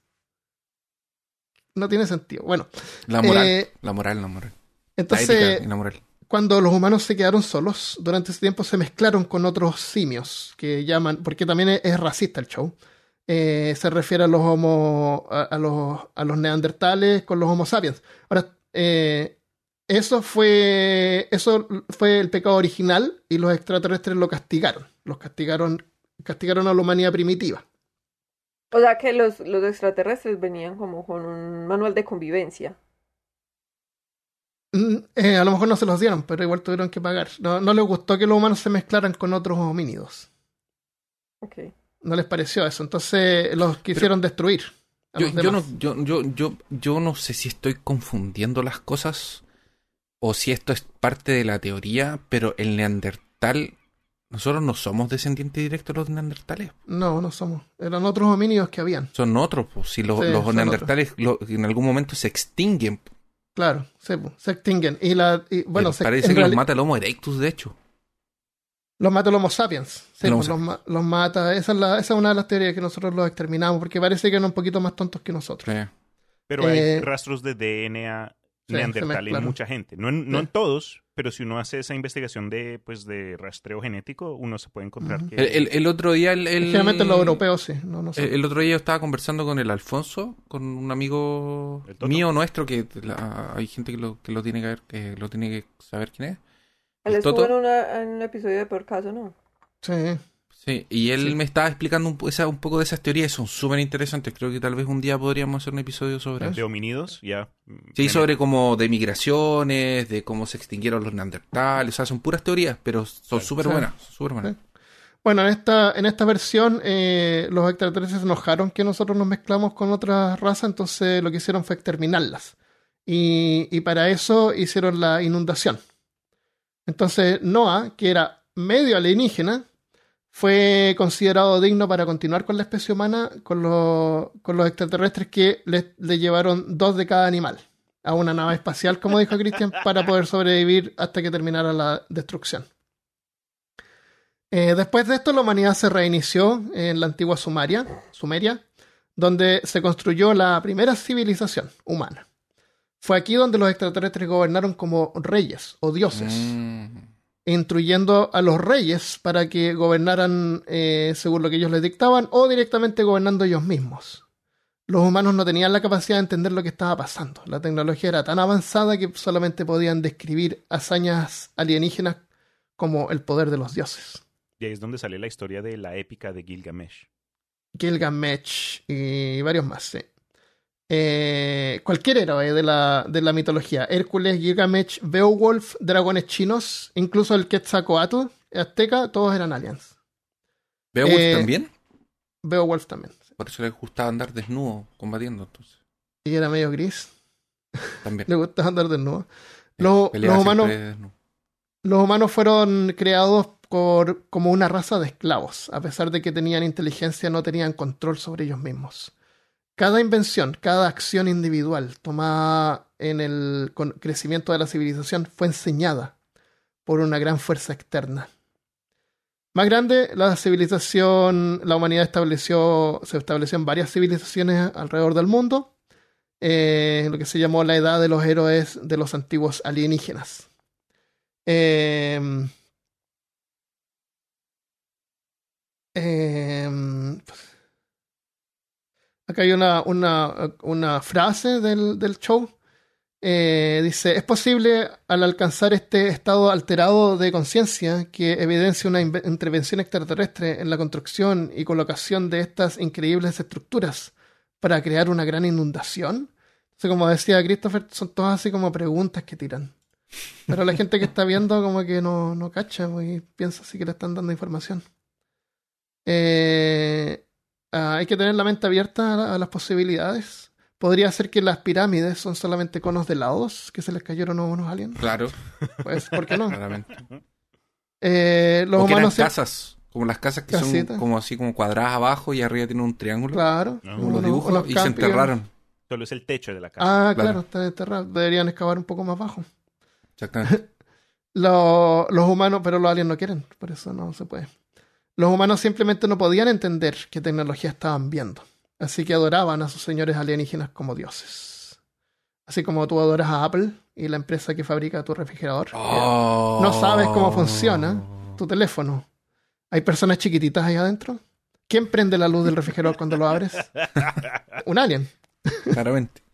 No tiene sentido. Bueno, La moral, Eh, la moral, la moral. Entonces, la moral. cuando los humanos se quedaron solos, durante ese tiempo se mezclaron con otros simios que llaman, porque también es, es racista el show. Eh, se refiere a los homo, a, a los, a los neandertales con los homo sapiens. Ahora, eh, Eso fue, eso fue el pecado original y los extraterrestres lo castigaron. Los castigaron, castigaron a la humanidad primitiva. O sea que los, los extraterrestres venían como con un manual de convivencia. Mm, eh, a lo mejor no se los dieron, pero igual tuvieron que pagar. No, no les gustó que los humanos se mezclaran con otros homínidos. No les pareció eso. Entonces los quisieron destruir. Yo, no, yo, yo, yo, yo no sé si estoy confundiendo las cosas o si esto es parte de la teoría, pero el neandertal, nosotros no somos descendientes directos de los neandertales. No, no somos. Eran otros homínidos que habían. Son otros, pues. Si los, Sí, los neandertales lo- en algún momento se extinguen. Claro, sí, po, se extinguen. Y la, y, bueno, Eh, se- parece que los mata el Homo erectus, de hecho. los mata el Homo sapiens. Sí, pues, los, ma- los mata. Esa es, la- esa es una de las teorías que nosotros los exterminamos, porque parece que eran un poquito más tontos que nosotros. Sí. Pero hay Eh, rastros de DNA sí, neandertal en mucha gente. No en, no en todos, pero si uno hace esa investigación de, pues, de rastreo genético, uno se puede encontrar que... El, el- el otro día, el, el- Generalmente los europeos sí. No, no el, sé. el otro día yo estaba conversando con el Alfonso, con un amigo mío nuestro, que la- hay gente que lo, que lo tiene que ver, que lo tiene que saber quién es. Él ¿El estuvo en, una, en un episodio de Por Caso, ¿no? Sí. Sí, y él Sí. me estaba explicando un, esa- un poco de esas teorías, son súper interesantes. Creo que tal vez un día podríamos hacer un episodio sobre de eso. hominidos, ya. Sí, sobre como de migraciones, de cómo se extinguieron los neandertales, o sea, son puras teorías, pero son súper Sí. buenas, súper buenas. Bueno, en esta, en esta versión eh, los extraterrestres se enojaron que nosotros nos mezclamos con otras razas, entonces lo que hicieron fue exterminarlas. Y, y para eso hicieron la inundación. Entonces Noah, que era medio alienígena, fue considerado digno para continuar con la especie humana con, los- con los extraterrestres que le, le llevaron dos de cada animal a una nave espacial, como dijo Christian, [laughs] para poder sobrevivir hasta que terminara la destrucción. Eh, después de esto, la humanidad se reinició en la antigua Sumeria, Sumeria, donde se construyó la primera civilización humana. Fue aquí donde los extraterrestres gobernaron como reyes o dioses, Mm. Instruyendo a los reyes para que gobernaran eh, según lo que ellos les dictaban o directamente gobernando ellos mismos. Los humanos no tenían la capacidad de entender lo que estaba pasando. La tecnología era tan avanzada que solamente podían describir hazañas alienígenas como el poder de los dioses. Y ahí es donde sale la historia de la épica de Gilgamesh. Gilgamesh y varios más, sí. Eh, cualquier héroe de la, de la mitología. Hércules, Gilgamesh, Beowulf, dragones chinos, incluso el Quetzalcoatl, azteca, todos eran aliens. ¿Beowulf Eh, también? Beowulf también. Por eso le gustaba andar desnudo combatiendo, entonces. Y era medio gris. También. [laughs] Le gustaba andar desnudo. Los, los humanos, desnudo. los humanos fueron creados por, como una raza de esclavos. A pesar de que tenían inteligencia, no tenían control sobre ellos mismos. Cada invención, cada acción individual tomada en el crecimiento de la civilización fue enseñada por una gran fuerza externa. Más grande, la civilización, la humanidad estableció, se estableció en varias civilizaciones alrededor del mundo, eh, lo que se llamó la edad de los héroes de los antiguos alienígenas. Eh, eh, acá hay una, una, frase del, del show. Eh, dice, es posible al alcanzar este estado alterado de conciencia que evidencia una intervención extraterrestre en la construcción y colocación de estas increíbles estructuras para crear una gran inundación. Entonces, como decía Christopher, son todas así como preguntas que tiran. Pero la gente que está viendo como que no, no cacha pues, y piensa así que le están dando información. Eh, ah, hay que tener la mente abierta a, la- a las posibilidades. Podría ser que las pirámides son solamente conos de helados que se les cayeron a unos aliens. Claro, Pues, ¿por qué no? [laughs] claramente. Eh, los o que eran humanos casas, como las casas que Casitas. son como así como cuadradas abajo y arriba tienen un triángulo, Claro, No, como los dibujos, y se enterraron. Solo es el techo de la casa. Ah, Claro. claro, están enterrados. Deberían excavar un poco más bajo. Exactamente. [laughs] Lo- los humanos, pero los aliens no quieren, por eso no se puede. Los humanos simplemente no podían entender qué tecnología estaban viendo, así que adoraban a sus señores alienígenas como dioses. Así como tú adoras a Apple y la empresa que fabrica tu refrigerador. Oh. No sabes cómo funciona tu teléfono. ¿Hay personas chiquititas ahí adentro? ¿Quién prende la luz del refrigerador cuando lo abres? [laughs] Un alien. Claramente. [laughs]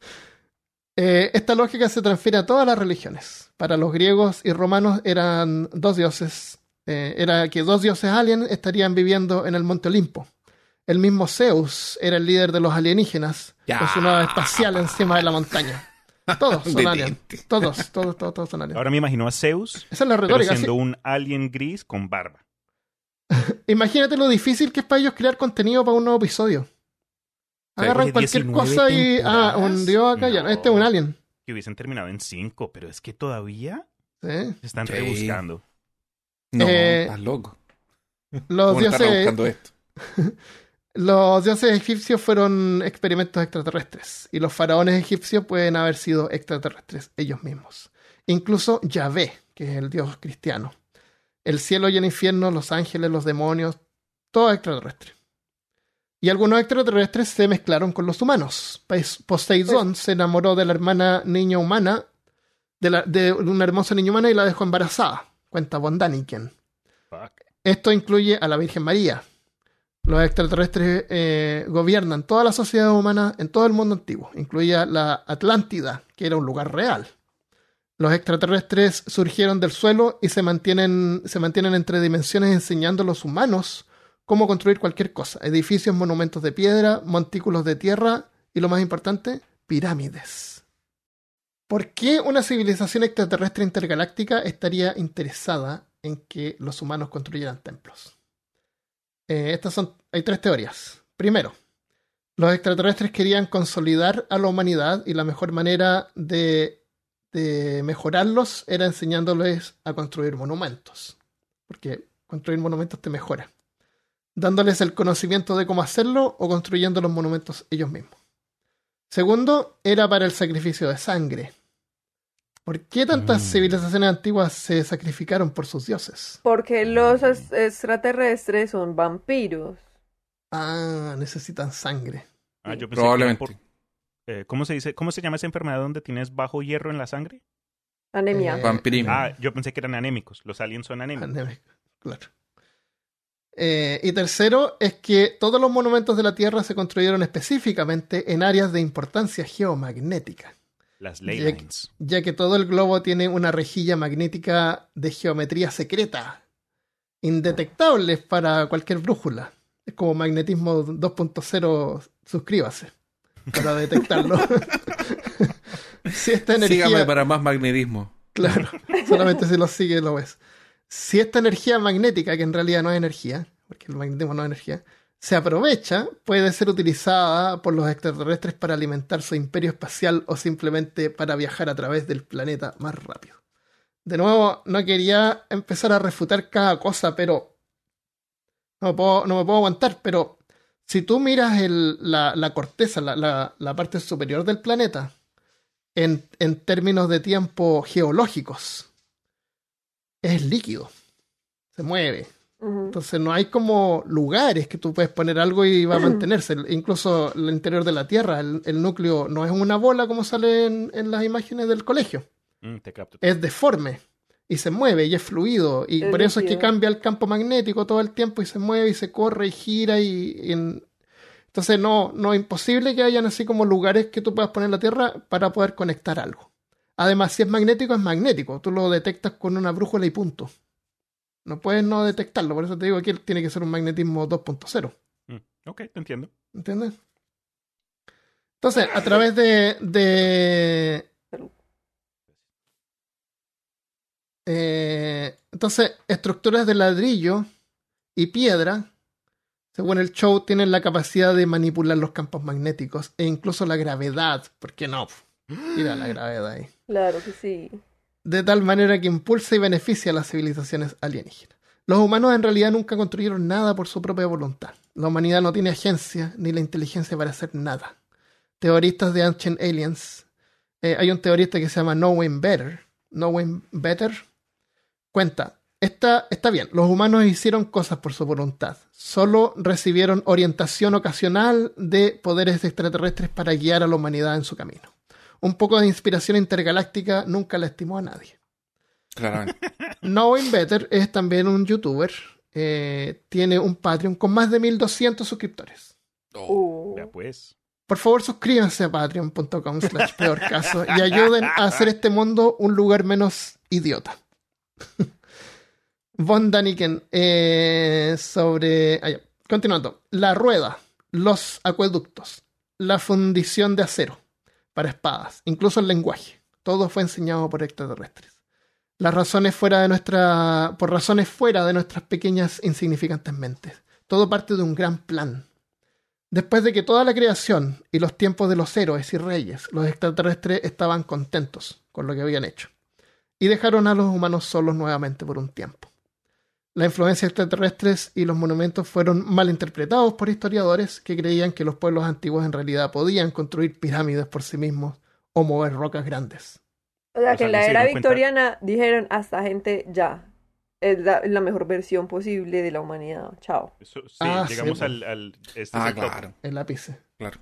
Eh, esta lógica se transfiere a todas las religiones. Para los griegos y romanos eran dos dioses. Eh, era que dos dioses alien estarían viviendo en el monte Olimpo. El mismo Zeus era el líder de los alienígenas Ya. con su nave espacial encima de la montaña. [laughs] Todos son aliens. Todos, todos, todos, todos son aliens. Ahora me imagino a Zeus, Esa es la pero siendo sí. un alien gris con barba. [laughs] Imagínate lo difícil que es para ellos crear contenido para un nuevo episodio. Agarran cualquier 19 cosa y. Ah, un dios acá ya. No. Este es un alien. Que hubiesen terminado en cinco, pero es que todavía ¿sí? se están Sí. rebuscando. No, Eh, estás loco. Los ¿Cómo estás dioses, buscando esto? [laughs] los dioses egipcios fueron experimentos extraterrestres. Y los faraones egipcios pueden haber sido extraterrestres ellos mismos. Incluso Yahvé, que es el dios cristiano. El cielo y el infierno, los ángeles, los demonios, todo extraterrestre. Y algunos extraterrestres se mezclaron con los humanos. Pos- Poseidón se enamoró de la hermana niña humana, de, la- de una hermosa niña humana y la dejó embarazada. Cuenta Von Daniken. Esto incluye a la Virgen María. Los extraterrestres eh, gobiernan toda la sociedad humana en todo el mundo antiguo, incluida la Atlántida, que era un lugar real. Los extraterrestres surgieron del suelo y se mantienen, se mantienen entre dimensiones enseñando a los humanos cómo construir cualquier cosa. Edificios, monumentos de piedra, montículos de tierra y lo más importante, pirámides. ¿Por qué una civilización extraterrestre intergaláctica estaría interesada en que los humanos construyeran templos? Eh, estas son, hay tres teorías. Primero, los extraterrestres querían consolidar a la humanidad y la mejor manera de, de mejorarlos era enseñándoles a construir monumentos. Porque construir monumentos te mejora. Dándoles el conocimiento de cómo hacerlo o construyendo los monumentos ellos mismos. Segundo, era para el sacrificio de sangre. ¿Por qué tantas Mm. civilizaciones antiguas se sacrificaron por sus dioses? Porque los es- extraterrestres son vampiros. Ah, necesitan sangre. Ah, yo pensé que era Probablemente. por- eh, ¿cómo, se dice, ¿Cómo se llama esa enfermedad donde tienes bajo hierro en la sangre? Anemia. Eh, Vampirismo. Ah, yo pensé que eran anémicos. Los aliens son anémicos. Anémico, claro. Eh, y tercero es que todos los monumentos de la Tierra se construyeron específicamente en áreas de importancia geomagnética, Las Ya ley que- lines. ya que todo el globo tiene una rejilla magnética de geometría secreta, indetectable para cualquier brújula. Es como magnetismo 2.0, suscríbase para detectarlo. [laughs] si esta energía... Sígame para más magnetismo. Claro, solamente si lo sigue lo ves. Si esta energía magnética, que en realidad no es energía, porque el magnetismo no es energía, se aprovecha, puede ser utilizada por los extraterrestres para alimentar su imperio espacial o simplemente para viajar a través del planeta más rápido. De nuevo, no quería empezar a refutar cada cosa, pero no me puedo, no me puedo aguantar, pero si tú miras el- la, la corteza, la- la- parte superior del planeta, en términos de tiempo geológicos, es líquido. Se mueve. Entonces no hay como lugares que tú puedes poner algo y va a [clears throat] mantenerse. Incluso el interior de la Tierra, el, el núcleo no es una bola como sale en, en las imágenes del colegio. Mm, te capto. Es deforme y se mueve y es fluido. Y Es por eso es que cambia el campo magnético todo el tiempo y se mueve y se corre y gira y... y en- Entonces no, no es imposible que hayan así como lugares que tú puedas poner en la Tierra para poder conectar algo. Además, si es magnético, es magnético. Tú lo detectas con una brújula y punto. No puedes no detectarlo. Por eso te digo que tiene que ser un magnetismo 2.0. Mm, ok, te entiendo. ¿Entiendes? Entonces, a través de. de eh, entonces, estructuras de ladrillo y piedra, según el show, tienen la capacidad de manipular los campos magnéticos e incluso la gravedad. ¿Por qué no? Mira la [gasps] gravedad ahí. Claro que sí. De tal manera que impulsa y beneficia a las civilizaciones alienígenas. Los humanos en realidad nunca construyeron nada por su propia voluntad. La humanidad no tiene agencia ni la inteligencia para hacer nada. Teoristas de Ancient Aliens. eh, hay un teorista que se llama Knowing Better. Better. Cuenta. Está, está bien, los humanos hicieron cosas por su voluntad. Solo recibieron orientación ocasional de poderes extraterrestres para guiar a la humanidad en su camino. Un poco de inspiración intergaláctica nunca la estimó a nadie. Claramente. [laughs] Knowing Better es también un youtuber. eh, tiene un Patreon con más de 1200 suscriptores. Oh, Uh, Ya pues. Por favor, suscríbanse a patreon.com slash peor caso y ayuden a hacer este mundo un lugar menos idiota. [laughs] Von Daniken eh, sobre... ah. Continuando. La rueda, los acueductos, la fundición de acero para espadas, incluso el lenguaje. Todo fue enseñado por extraterrestres. Las razones fuera de nuestra... por razones fuera de nuestras pequeñas insignificantes mentes. Todo parte de un gran plan. Después de que toda la creación y los tiempos de los héroes y reyes, los extraterrestres estaban contentos con lo que habían hecho y dejaron a los humanos solos nuevamente por un tiempo. La influencia extraterrestres y los monumentos fueron mal interpretados por historiadores que creían que los pueblos antiguos en realidad podían construir pirámides por sí mismos o mover rocas grandes. O sea, O que en la ¿le se era cuenta? victoriana dijeron hasta gente ya. Es la, mejor versión posible de la humanidad. Chao. Eso- sí, Ah, sí, llegamos pues. al, al- este es Ah, claro, El lápiz. claro.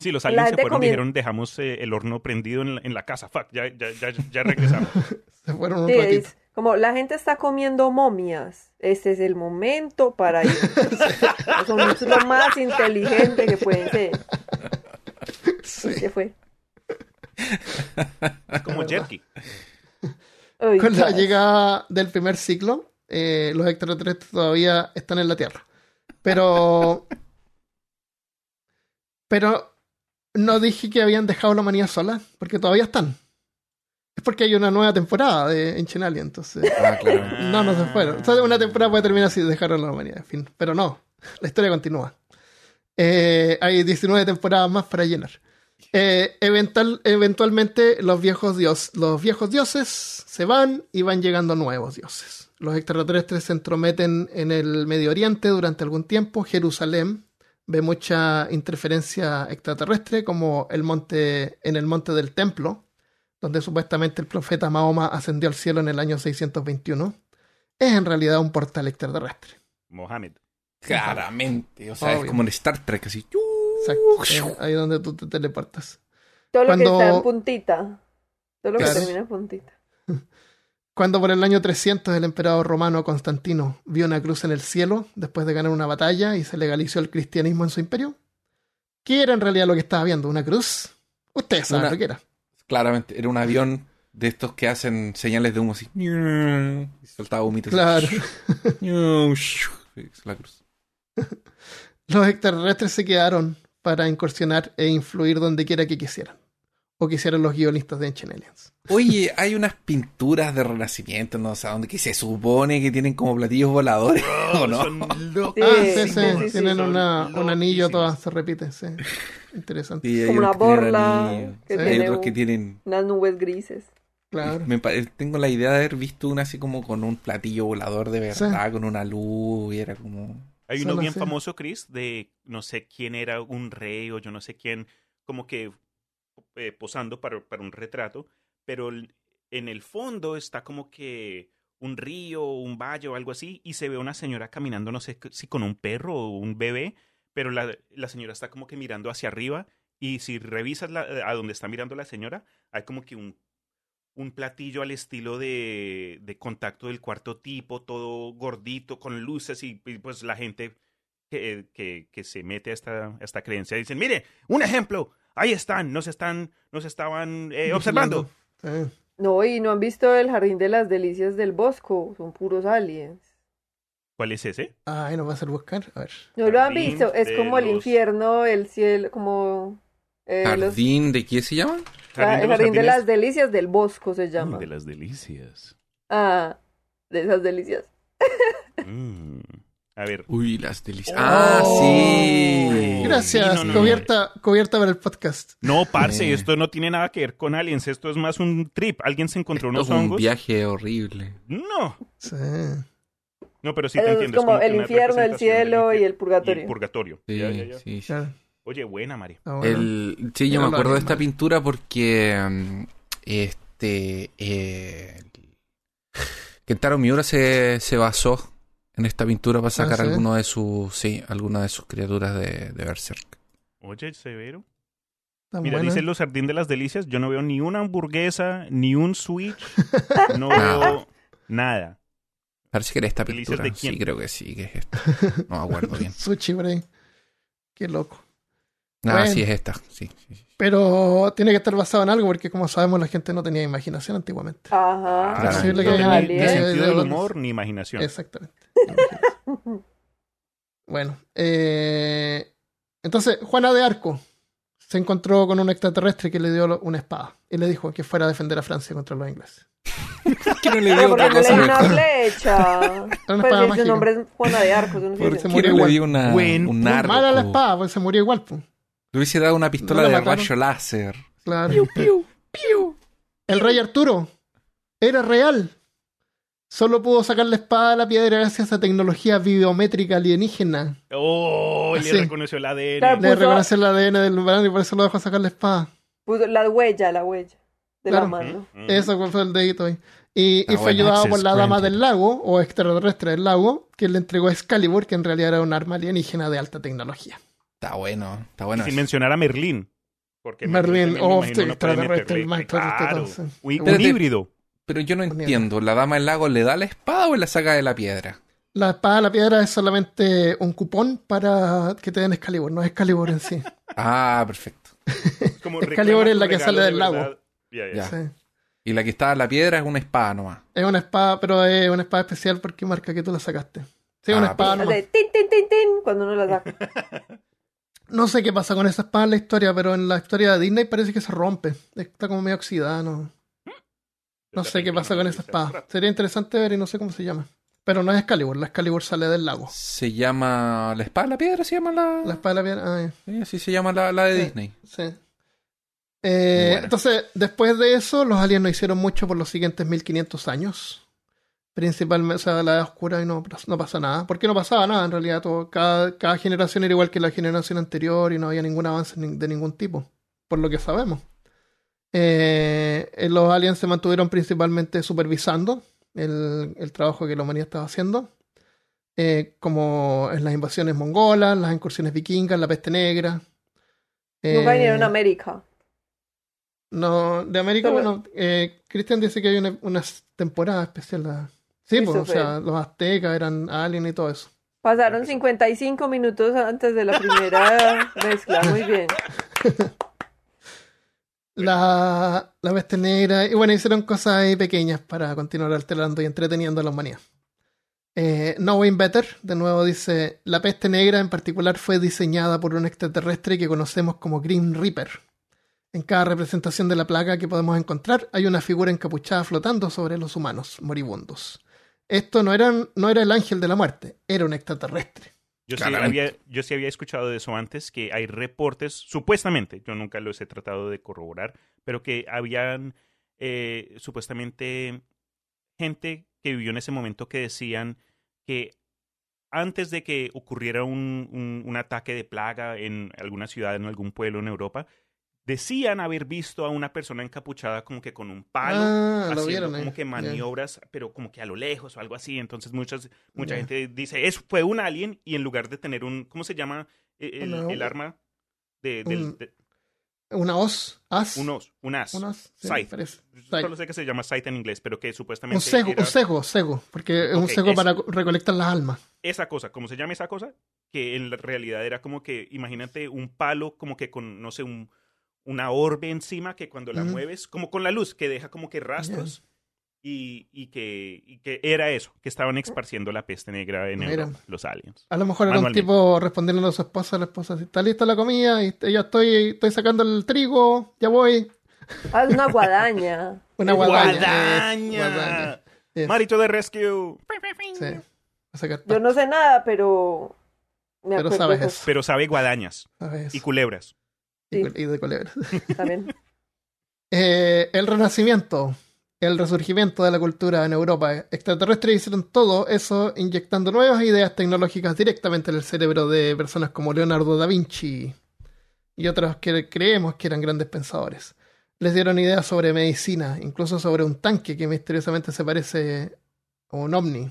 Sí, los aliens se fueron y dijeron dejamos eh, el horno prendido en la, en la casa. Fuck, ya, ya, ya, ya regresamos. [laughs] Se fueron un Sí, ratito. es como la gente está comiendo momias. Este es el momento para ir. [laughs] Son lo más inteligente que pueden ser. Sí. Se fue. Es como jerky. Con la llegada del primer ciclo, eh, los extraterrestres todavía están en la Tierra. Pero. Pero no dije que habían dejado la humanidad sola, porque todavía están. Es porque hay una nueva temporada de Ancient Alien, entonces. Ah, claro. No, no se fueron. O sea, una temporada puede terminar si dejaron la humanidad, en fin. Pero no, la historia continúa. Eh, hay 19 temporadas más para llenar. Eh, eventual- eventualmente los viejos, dios, los viejos dioses se van y van llegando nuevos dioses. Los extraterrestres se entrometen en el Medio Oriente durante algún tiempo. Jerusalén ve mucha interferencia extraterrestre, como el monte, en el monte del templo, donde supuestamente el profeta Mahoma ascendió al cielo en el año 621. Es en realidad un portal extraterrestre. Mohamed. Claramente. O sea, Obvio. es como en Star Trek, así. Exacto. Ahí donde tú te teleportas. Todo lo cuando- que está en puntita. Todo lo que termina en puntita. [laughs] Cuando por el año 300 el emperador romano Constantino vio una cruz en el cielo después de ganar una batalla y se legalizó el cristianismo en su imperio, ¿qué era en realidad lo que estaba viendo? ¿Una cruz? Ustedes saben Una- lo que era. Claramente, era un avión de estos que hacen señales de humo así. Y soltaba humitos. Claro. La cruz. Los extraterrestres se quedaron para incursionar e influir donde quiera que quisieran. O quisieran los guionistas de Ancient Aliens. Oye, hay unas pinturas de renacimiento, no sé, donde que se supone que tienen como platillos voladores, [laughs] ¿o no? Sí, ah, sí, sí, sí, sí, sí, Tienen una, un anillo, todas se repiten, sí. Interesante. Hay Como una que borla, que hay otros que tienen... Unas nubes grises. Claro. Me pare- tengo la idea de haber visto una así como con un platillo volador de verdad, con una luz, y era como... Hay uno bien famoso, Chris, de no sé quién era un rey o yo no sé quién, como que eh, posando para, para un retrato, pero en el fondo está como que un río, un valle o algo así, y se ve una señora caminando, no sé si con un perro o un bebé, pero la, la señora está como que mirando hacia arriba, y si revisas la- a donde está mirando la señora, hay como que un, un platillo al estilo de, de contacto del cuarto tipo, todo gordito, con luces, y, pues la gente que, que, que se mete a esta, a esta creencia. Dicen, mire, un ejemplo, ahí están, nos están, nos estaban eh, observando. No, y no han visto el jardín de las delicias del Bosco. Son puros aliens. ¿Cuál es ese? Ay, nos va a hacer buscar. A ver. No lo han Jardín visto. Es como el los- infierno, el cielo, como... eh, los- ¿Jardín de qué se llama? Ah, el jardín de las delicias del Bosco se Mm, llama. De las delicias. Ah, de esas delicias. Mm. A ver. Uy, las delicias. Oh. Ah, sí. Gracias, Sí, no, no, no. cubierta, cubierta para el podcast. No, parce, Eh. esto no tiene nada que ver con aliens, esto es más un trip. Alguien se encontró Esto unos es un hongos. viaje horrible. No, Sí. no, pero sí te es entiendo. como que el una infierno, el cielo y el purgatorio. y el purgatorio. Sí, Ya, ya, ya. sí. Oye, buena, Mari. Ah, bueno. El, sí, yo me acuerdo de esta pintura porque mm, este eh, Kentaro Miura se, se basó en esta pintura para sacar ¿sí? alguno de sus sí, alguna de sus criaturas de, de Berserk. Oye, severo. Está Mira, buena. dice los jardín de las delicias. Yo no veo ni una hamburguesa, ni un switch. [laughs] No Nada. veo nada. Parece que era esta ¿Delicias pintura. de quién? Sí, creo que sí, que es esta. No me acuerdo [laughs] bien. Sushi. Qué loco. Ah, Bueno. sí, es esta. Sí, sí, sí. Pero tiene que estar basado en algo porque como sabemos la gente no tenía imaginación antiguamente. Ajá. Claro. Que Los haya- ni, ni que- sentido del de- humor ni imaginación. Exactamente. bueno, eh, entonces Juana de Arco se encontró con un extraterrestre que le dio lo- una espada y le dijo que fuera a defender a Francia contra los ingleses. [laughs] ¿Por qué no le dio otra no le cosa dio una flecha. Era una Pues espada mágica. nombre es Juana de Arco. no Porque tiene se ¿Por qué murió no le igual. dio una, un punto. arco? Mala la espada, pues se murió igual. pues. Le hubiese dado una pistola No de mataron. rayo láser. Claro. El rey Arturo era real. Solo pudo sacar la espada de la piedra gracias a tecnología biométrica alienígena. Oh, Así. le reconoció el ADN. Claro, Le Puso- reconoció el ADN del varón y por eso lo dejó sacar la espada. Puso la huella, la huella de Claro. la mano. Mm. Eso fue el dedito ahí. Y, y fue ayudado por la dama granted. del lago, o extraterrestre del lago, que le entregó Excalibur, que en realidad era un arma alienígena de alta tecnología. Está bueno, está bueno. Sin mencionar a Merlín. Porque Merlín, oh, no extraterrestre, Claro, sí. un, híbrido. Pero yo no entiendo. ¿La dama del lago le da la espada o la saca de la piedra? La espada de la piedra es solamente un cupón para que te den Excalibur, no es Excalibur en sí. [laughs] Ah, perfecto. Como Excalibur es la que sale de del lago. verdad. Ya, ya. Ya. Sí. Y la que está en la piedra es una espada nomás. Es una espada, pero es una espada especial porque marca que tú la sacaste. Sí, Ah, una espada nomás. Tin, tin, tin, tin, cuando uno la saca. [laughs] No sé qué pasa con esa espada en la historia, pero en la historia de Disney parece que se rompe. Está como medio oxidada, no, no sé qué pasa con esa espada. Sería interesante ver y no sé cómo se llama. Pero no es Excalibur, la Excalibur sale del lago. Se llama. ¿La espada de la piedra se llama la.? La espada de la piedra. ah. Sí, así se llama la, la de Sí. Disney. Sí. Eh, entonces, después de eso, los aliens no hicieron mucho por los siguientes 1500 años. Principalmente, o sea, la edad oscura y no, no pasa nada. Porque no pasaba nada en realidad. Todo, cada, cada generación era igual que la generación anterior y no había ningún avance de ningún tipo. Por lo que sabemos. Eh, los aliens se mantuvieron principalmente supervisando el, el trabajo que la humanidad estaba haciendo. Eh, como en las invasiones mongolas, las incursiones vikingas, la peste negra. Nunca Eh, vinieron a América. no, de América, Solo- bueno, eh, Cristian dice que hay una, una temporada especial. Sí, pues, o sea, los aztecas eran alien y todo eso. Pasaron 55 minutos antes de la primera [laughs] mezcla. Muy bien. La, la peste negra, y bueno, hicieron cosas ahí pequeñas para continuar alterando y entreteniendo a la humanidad. Eh, Knowing Better, de nuevo dice, la peste negra en particular fue diseñada por un extraterrestre que conocemos como Grim Reaper. En cada representación de la plaga que podemos encontrar hay una figura encapuchada flotando sobre los humanos moribundos. Esto no era, no era el ángel de la muerte, era un extraterrestre. Yo sí, había, yo sí había escuchado de eso antes, que hay reportes, supuestamente, yo nunca los he tratado de corroborar, pero que habían eh, supuestamente gente que vivió en ese momento que decían que antes de que ocurriera un, un- un ataque de plaga en alguna ciudad, en algún pueblo en Europa, decían haber visto a una persona encapuchada como que con un palo Ah, lo haciendo vieron ahí. como que maniobras, pero como que a lo lejos o algo así. Entonces muchas, mucha gente dice, es, fue un alien y en lugar de tener un, ¿cómo se llama Eh, el, Una- el arma? De, del- un- de- Una os, as. un os, un as. un as, sí. Solo sé que se llama sight en inglés, pero que supuestamente Un cego, era un cego, cego, porque es un cego eso. para recolectar las almas. esa cosa, ¿cómo se llama esa cosa? Que en la realidad era como que, imagínate un palo como que con, no sé, un, una orbe encima que cuando la mueves, como con la luz, que deja como que rastros. Y, y que, y que era eso, que estaban esparciendo la peste negra en Mira. Europa, los aliens. A lo mejor era un tipo respondiendo a su esposa, la esposa, si está lista la comida, y ya estoy, estoy sacando el trigo, ya voy. Ah, es una guadaña. [laughs] Una Es guadaña. ¡Guadaña! eh, guadaña. Yes, Marito de Rescue. sí. Yo no sé nada, pero. Me Pero acuerdo sabes de eso. Pero sabe guadañas ¿sabes? y culebras. Y, de. [laughs] También. [laughs] Eh, el renacimiento, el resurgimiento de la cultura en Europa. Extraterrestres hicieron todo eso inyectando nuevas ideas tecnológicas directamente en el cerebro de personas como Leonardo da Vinci y otros que creemos que eran grandes pensadores. Les dieron ideas sobre medicina, incluso sobre un tanque que misteriosamente se parece a un ovni.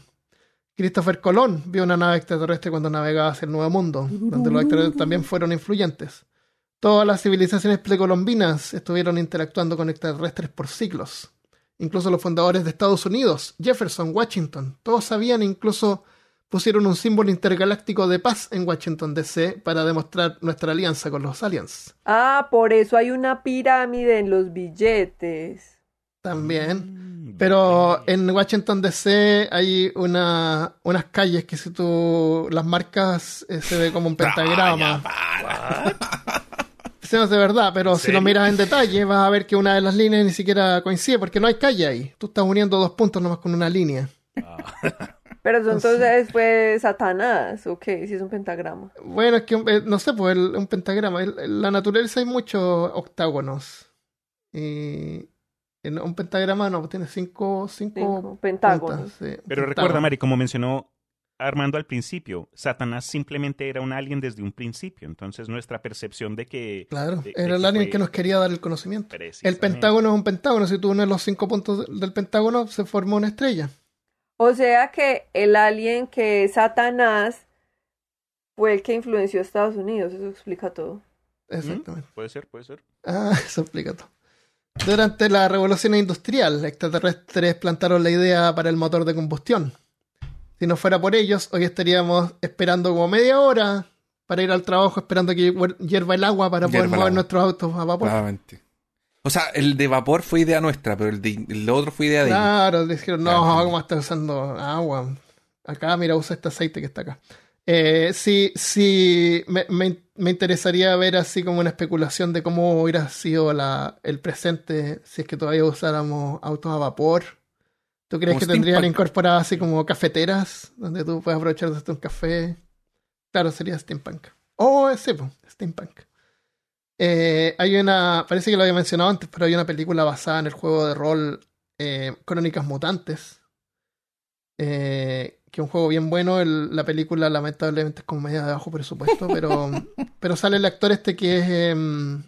Christopher Colón vio una nave extraterrestre cuando navegaba hacia el Nuevo Mundo, donde los extraterrestres también fueron influyentes. Todas las civilizaciones precolombinas estuvieron interactuando con extraterrestres por siglos. Incluso los fundadores de Estados Unidos, Jefferson, Washington, todos sabían, incluso pusieron un símbolo intergaláctico de paz en Washington DC para demostrar nuestra alianza con los aliens. Ah, por eso hay una pirámide en los billetes. También. Pero en Washington DC hay una, unas calles que si tú las marcas eh, se ve como un [laughs] pentagrama. [laughs] Sí, no es de verdad, pero si lo miras en detalle vas a ver que una de las líneas ni siquiera coincide porque no hay calle ahí. Tú estás uniendo dos puntos nomás con una línea. [laughs] Pero eso entonces fue Satanás, ¿o qué? Si es un pentagrama. Bueno, es que eh, no sé, pues el- un pentagrama. El- en la naturaleza hay muchos octágonos. Y en un pentagrama no, pues tiene cinco, cinco, Cinco pentágonos. puntas, sí, Pero pentágono. recuerda, Mari, como mencionó Armando al principio, Satanás simplemente era un alien desde un principio. Entonces nuestra percepción de que... Claro, de- de era el que alien fue- que nos quería dar el conocimiento. El pentágono es un pentágono. Si tú unes los cinco puntos del pentágono, se forma una estrella. O sea que el alien que es Satanás fue el que influenció a Estados Unidos. Eso explica todo. Exactamente. Puede ser, puede ser. Ah, [laughs] eso explica todo. Durante la revolución industrial, extraterrestres plantaron la idea para el motor de combustión. Si no fuera por ellos, hoy estaríamos esperando como media hora para ir al trabajo, esperando que hier- hierva el agua para poder Hierva mover nuestros autos a vapor. Claramente. O sea, el de vapor fue idea nuestra, pero el de el otro fue idea de ellos. Claro, dijeron, no, Claro. ¿cómo está usando agua? Acá, mira, usa este aceite que está acá. Eh, sí, sí, me, me- me interesaría ver así como una especulación de cómo hubiera sido la, el presente si es que todavía usáramos autos a vapor. ¿Tú crees que tendrían incorporadas así como cafeteras donde tú puedes aprovechar de un café? Claro, sería steampunk. Oh, sí, steampunk. Eh, hay una, parece que lo había mencionado antes, pero hay una película basada en el juego de rol eh, Crónicas Mutantes. Eh, que es un juego bien bueno. el- la película, lamentablemente, es como media de bajo presupuesto, pero, [laughs] pero sale el actor este que es. em,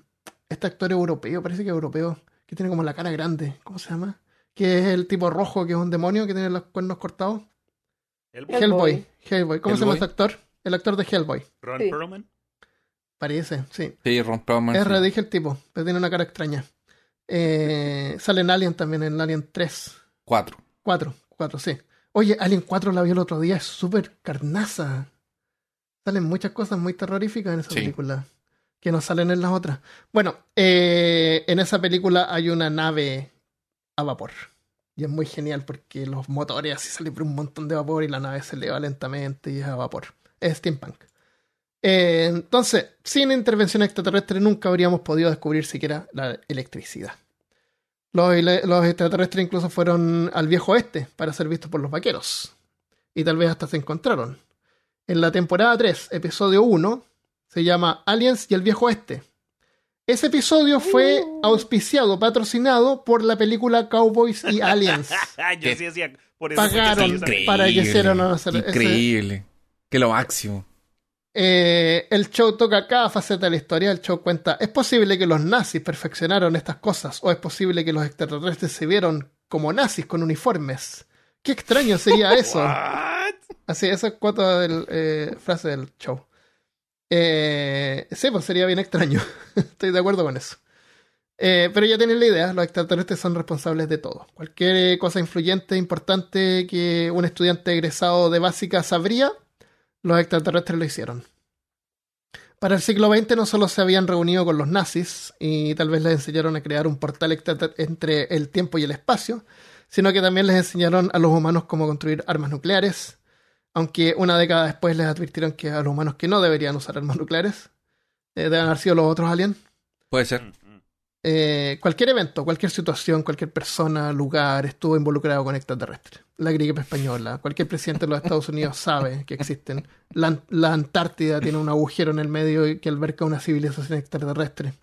este actor europeo, parece que es europeo, que tiene como la cara grande. ¿Cómo se llama? Que es el tipo rojo, que es un demonio, que tiene los cuernos cortados. El Hellboy. Hellboy. Hellboy. ¿Cómo se llama este actor? El actor de Hellboy. Ron Sí. Perlman. Parece, sí. Sí, Ron Perlman, R, sí. dije el tipo, pero tiene una cara extraña. Eh, sale en Alien también, en Alien 3. Cuatro. 4, 4, sí. Oye, Alien 4 la vi el otro día, es súper carnaza. Salen muchas cosas muy terroríficas en esa Sí. película que no salen en las otras. Bueno, eh, en esa película hay una nave a vapor. Y es muy genial porque los motores así salen por un montón de vapor y la nave se eleva lentamente y es a vapor. Es steampunk. Eh, entonces, sin intervención extraterrestre nunca habríamos podido descubrir siquiera la electricidad. Los, los extraterrestres incluso fueron al viejo oeste para ser vistos por los vaqueros. Y tal vez hasta se encontraron. En la temporada 3, episodio 1, se llama Aliens y el viejo oeste. Ese episodio fue auspiciado, patrocinado por la película Cowboys y [laughs] Aliens. Yo sí decía, por eso que Pagaron para que hicieran hacer ese- Increíble. Que lo máximo. Eh, el show toca cada faceta de la historia. El show cuenta, ¿es posible que los nazis perfeccionaron estas cosas? ¿O es posible que los extraterrestres se vieron como nazis con uniformes? Qué extraño sería eso. [laughs] Así, esa es cuota del, eh, frase del show. Eh, sí, pues sería bien extraño. [laughs] Estoy de acuerdo con eso. Eh, pero ya tienen la idea, los extraterrestres son responsables de todo. Cualquier eh, cosa influyente, importante que un estudiante egresado de básica sabría, los extraterrestres lo hicieron. Para el siglo XX no solo se habían reunido con los nazis y tal vez les enseñaron a crear un portal entre el tiempo y el espacio, sino que también les enseñaron a los humanos cómo construir armas nucleares, aunque una década después les advirtieron que a los humanos que no deberían usar armas nucleares, eh, deben haber sido los otros aliens. Puede ser. Eh, cualquier evento, cualquier situación, cualquier persona, lugar estuvo involucrado con extraterrestres. La gripe española, cualquier presidente de los Estados Unidos sabe que existen. La, la Antártida tiene un agujero en el medio y que alberga una civilización extraterrestre.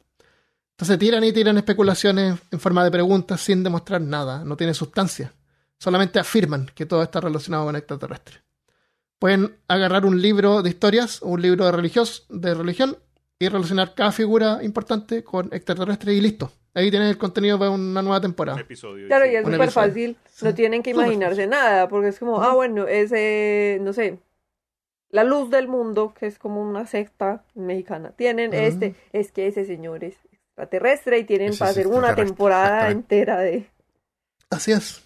Entonces tiran y tiran especulaciones en forma de preguntas sin demostrar nada, no tiene sustancia. Solamente afirman que todo está relacionado con extraterrestres. Pueden agarrar un libro de historias o un libro de, religios, de religión y relacionar cada figura importante con extraterrestres y listo. Ahí tienes el contenido para una nueva Un temporada. episodio. Claro, sí. y es súper fácil. Sí. No tienen que imaginarse nada, porque es como, ah, bueno, ese, no sé, la luz del mundo, que es como una secta mexicana. Tienen este, es que ese señor es extraterrestre y tienen Ese para hacer una temporada entera de... Así es.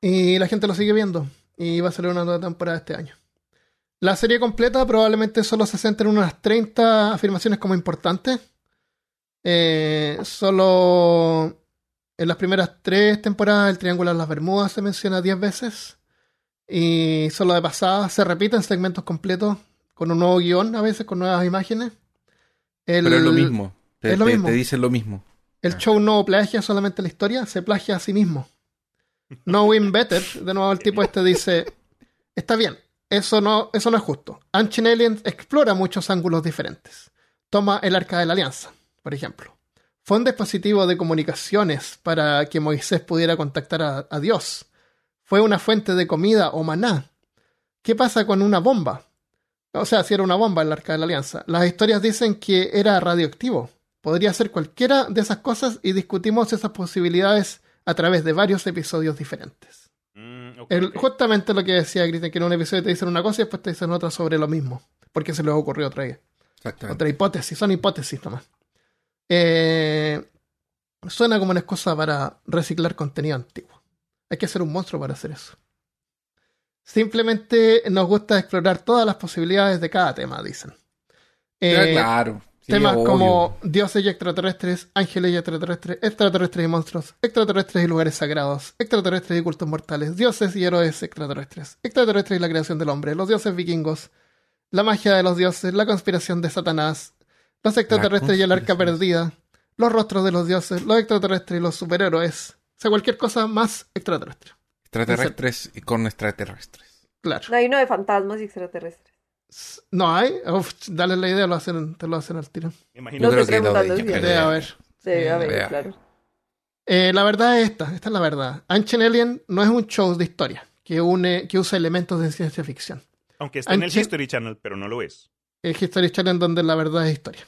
Y la gente lo sigue viendo. Y va a salir una nueva temporada este año. La serie completa probablemente solo se centra en unas 30 afirmaciones como importantes. Eh, solo en las primeras tres temporadas el Triángulo de las Bermudas se menciona 10 veces. Y solo de pasada se repiten segmentos completos con un nuevo guion, a veces con nuevas imágenes. El- Pero es lo mismo. Te, es lo te- mismo. te dicen lo mismo. El show no plagia solamente la historia, se plagia a sí mismo. Knowing Better, de nuevo el tipo este dice, está bien, eso no, eso no es justo. Ancient Aliens explora muchos ángulos diferentes. Toma el Arca de la Alianza, por ejemplo. Fue un dispositivo de comunicaciones para que Moisés pudiera contactar a, a Dios. Fue una fuente de comida o maná. ¿Qué pasa con una bomba? O sea, si era una bomba el Arca de la Alianza. Las historias dicen que era radioactivo. Podría ser cualquiera de esas cosas y discutimos esas posibilidades a través de varios episodios diferentes. Mm, El- justamente lo que decía Cristian, que en un episodio te dicen una cosa y después te dicen otra sobre lo mismo. Porque se les ocurrió otra, Exactamente. otra hipótesis. Son hipótesis nomás. Eh, suena como una excusa para reciclar contenido antiguo. Hay que ser un monstruo para hacer eso. Simplemente nos gusta explorar todas las posibilidades de cada tema, dicen. Eh, claro. Sí, Temas obvio. como dioses y extraterrestres, ángeles y extraterrestres, extraterrestres y monstruos, extraterrestres y lugares sagrados, extraterrestres y cultos mortales, dioses y héroes extraterrestres, extraterrestres y la creación del hombre, los dioses vikingos, la magia de los dioses, la conspiración de Satanás, los extraterrestres y el arca perdida, los rostros de los dioses, los extraterrestres y los superhéroes. O sea, cualquier cosa más extraterrestre. Extraterrestres y con extraterrestres. Claro. Hay uno de fantasmas y extraterrestres. No hay. Uf, dale la idea, lo hacen, te lo hacen al tiro. Me imagino No creo que lo de- es. creo Debe haber. Debe haber, vea. claro. Eh, la verdad es esta, esta es la verdad. Ancient Alien no es un show de historia que une, que usa elementos de ciencia ficción. Aunque está en el History Channel, pero no lo es. Es History Channel donde la verdad es historia.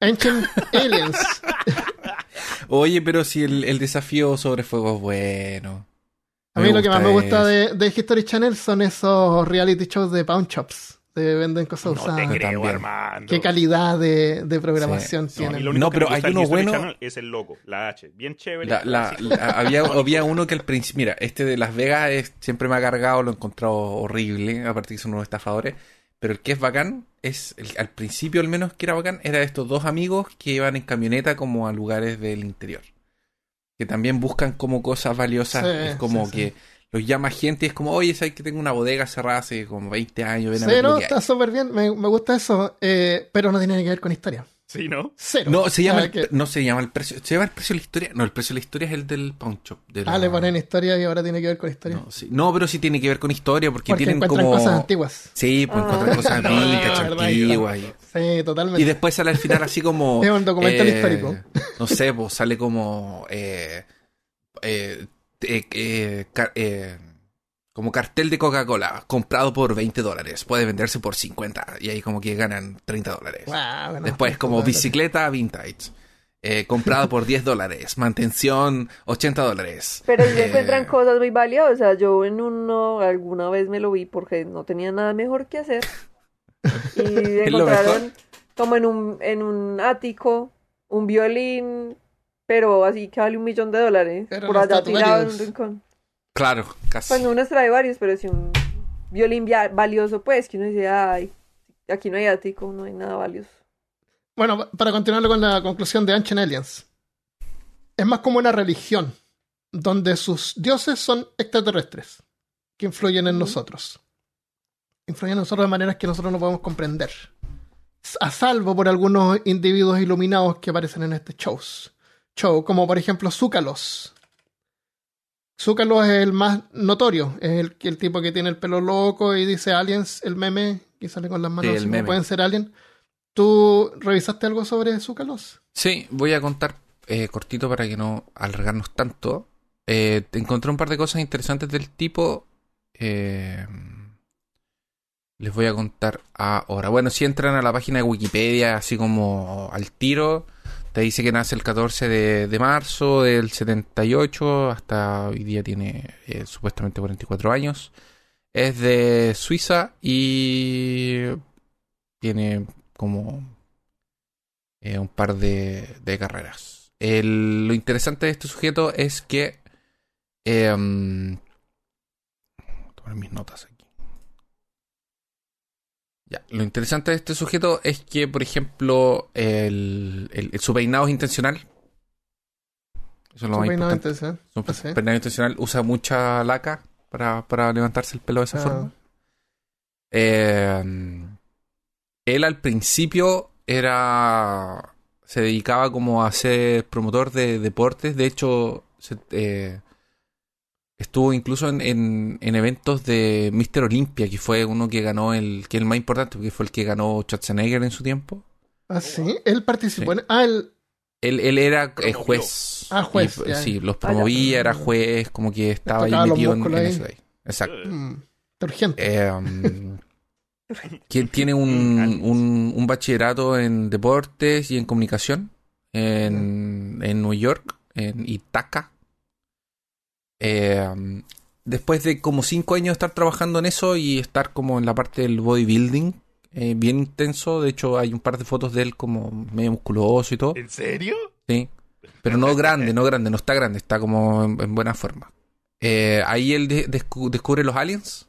Ancient [laughs] Aliens. Oye, pero si el, el desafío sobre fuego es bueno. A mí lo que más me gusta de, de History Channel son esos reality shows de pawn shops. De venden cosas No te usadas. creo. Armando. Qué calidad de, de programación Sí, tienen. No, pero hay uno bueno- Channel es el logo, la H. Bien chévere. La- la- Sí. [laughs] la- había, había uno que al principio, mira, este de Las Vegas es- siempre me ha cargado, lo he encontrado horrible, aparte que son unos estafadores, pero el que es bacán, es el- al principio al menos que era bacán, era de estos dos amigos que iban en camioneta como a lugares del interior, que también buscan como cosas valiosas, Sí, es como sí, sí. que los llama gente y es como, oye, sabes que tengo una bodega cerrada hace como 20 años, ven a Sí, ver lo no, que hay". está súper bien. Me, me gusta eso. eh, pero no tiene que ver con historia. Sí, ¿no? Cero. No, se llama Ah, el, que- no se llama el precio, se llama el precio de la historia, no, el precio de la historia es el del pawn shop. de Ah, la- le ponen historia y ahora tiene que ver con historia. No, sí. No, pero sí tiene que ver con historia porque, Porque tienen encuentran como... cosas antiguas. Sí, pues Ah. encuentran cosas [laughs] No, antiguas. Y, Sí, totalmente. y después sale al final así como... [laughs] Es un documental eh, histórico. No sé, pues sale como... eh, eh, eh, eh, eh, como cartel de Coca-Cola, comprado por 20 dólares, puede venderse por 50 y ahí como que ganan 30 dólares. Bueno, Después como bicicleta vintage, eh, comprado por 10 dólares, mantención 80 dólares. Pero Eh, encuentran cosas muy valiosas. Yo en uno alguna vez me lo vi porque no tenía nada mejor que hacer. Y [laughs] ¿Es lo encontraron como en un, en un ático un violín, pero así que vale un millón de dólares. Por allá tirado en un rincón. Claro, casi. Pues no uno trae varios, pero si un violín valioso, pues que uno dice, ay, aquí no hay ático, no hay nada valioso. Bueno, pa- para continuar con la conclusión de Ancient Aliens. Es más como una religión, donde sus dioses son extraterrestres, que influyen en nosotros. Influyen en nosotros de maneras que nosotros no podemos comprender. A salvo por algunos individuos iluminados que aparecen en este shows. Show, como por ejemplo Zúcalos. Zúcalos es el más notorio, es el, el tipo que tiene el pelo loco y dice aliens, el meme, que sale con las manos, el como meme. pueden ser aliens. ¿Tú revisaste algo sobre Zúcalos? Sí, voy a contar eh, cortito para que no alargarnos tanto. Eh, encontré un par de cosas interesantes del tipo. eh, les voy a contar ahora. Bueno, si entran a la página de Wikipedia, así como al tiro, te dice que nace el 14 de, marzo del 78, hasta hoy día tiene eh, supuestamente 44 años. Es de Suiza y tiene como eh, un par de, carreras. Lo interesante de este sujeto es que... Eh, mm, tomar mis notas aquí. Ya, lo interesante de este sujeto es que, por ejemplo, el, el- el- su peinado es intencional. Eso es lo Su más peinado importante. ¿eh? Su Ah, sí. peinado intencional usa mucha laca para, para levantarse el pelo de esa Ah. forma. Eh, él al principio era. Se dedicaba como a ser promotor de deportes. De hecho, se- eh, estuvo incluso en, en- en eventos de Mr. Olympia, que fue uno que ganó el. que es el más importante, porque fue el que ganó Schwarzenegger en su tiempo. Ah, sí. Él participó Sí. en. Ah, él. Él, él era eh, Promovió. Ah, juez. juez, Y, sí, los Ah, promovía, era juez, como que estaba ahí metido en, en ahí. eso ahí. Exacto. Eh, mm. Eh, um, que [laughs] tiene un, [laughs] un, un bachillerato en deportes y en comunicación en, en New York, en Ithaca. Eh, um, después de como cinco años de estar trabajando en eso y estar como en la parte del bodybuilding, eh, bien intenso. De hecho, hay un par de fotos de él como medio musculoso y todo. ¿En serio? Sí. Pero no [laughs] grande, no grande, no está grande, está como en, en buena forma. Eh, ahí él de- descu- descubre los aliens.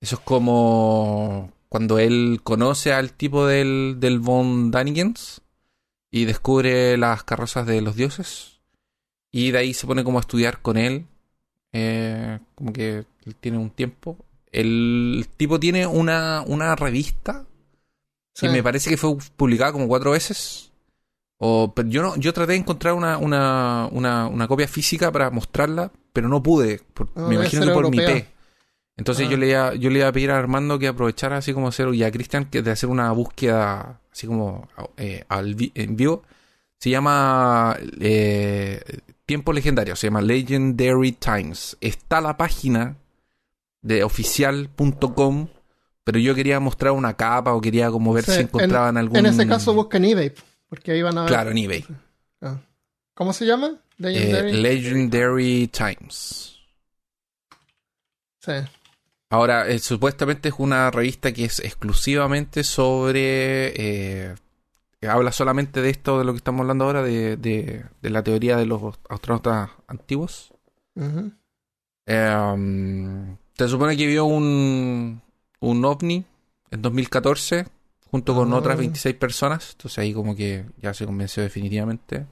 Eso es como cuando él conoce al tipo del, del Von Danigens y descubre las carrozas de los dioses. Y de ahí se pone como a estudiar con él. Eh, como que tiene un tiempo. El tipo tiene una, una revista Sí. que me parece que fue publicada como cuatro veces. O, pero yo no, yo traté de encontrar una, una, una, una copia física para mostrarla, pero no pude. por- Ah, me imagino que por mi. P. Entonces Ah. yo le iba, yo le iba a pedir a Armando que aprovechara así como hacer, y a Cristian que de hacer una búsqueda así como eh, al vi- en vivo. Se llama eh, Tiempo Legendario, se llama Legendary Times. Está la página de oficial.com, pero yo quería mostrar una capa o quería como ver Sí, si en- encontraban algún... En ese caso buscan eBay. Porque ahí van a ver. Claro, en eBay. Ah. ¿Cómo se llama? Eh, Legendary. Legendary Times. sí. Ahora, eh, supuestamente es una revista que es exclusivamente sobre... eh, habla solamente de esto, de lo que estamos hablando ahora, de, de- de la teoría de los astronautas antiguos. Eh, se supone que vio un, un ovni en 2014 junto con Ah. otras 26 personas. Entonces ahí como que ya se convenció definitivamente.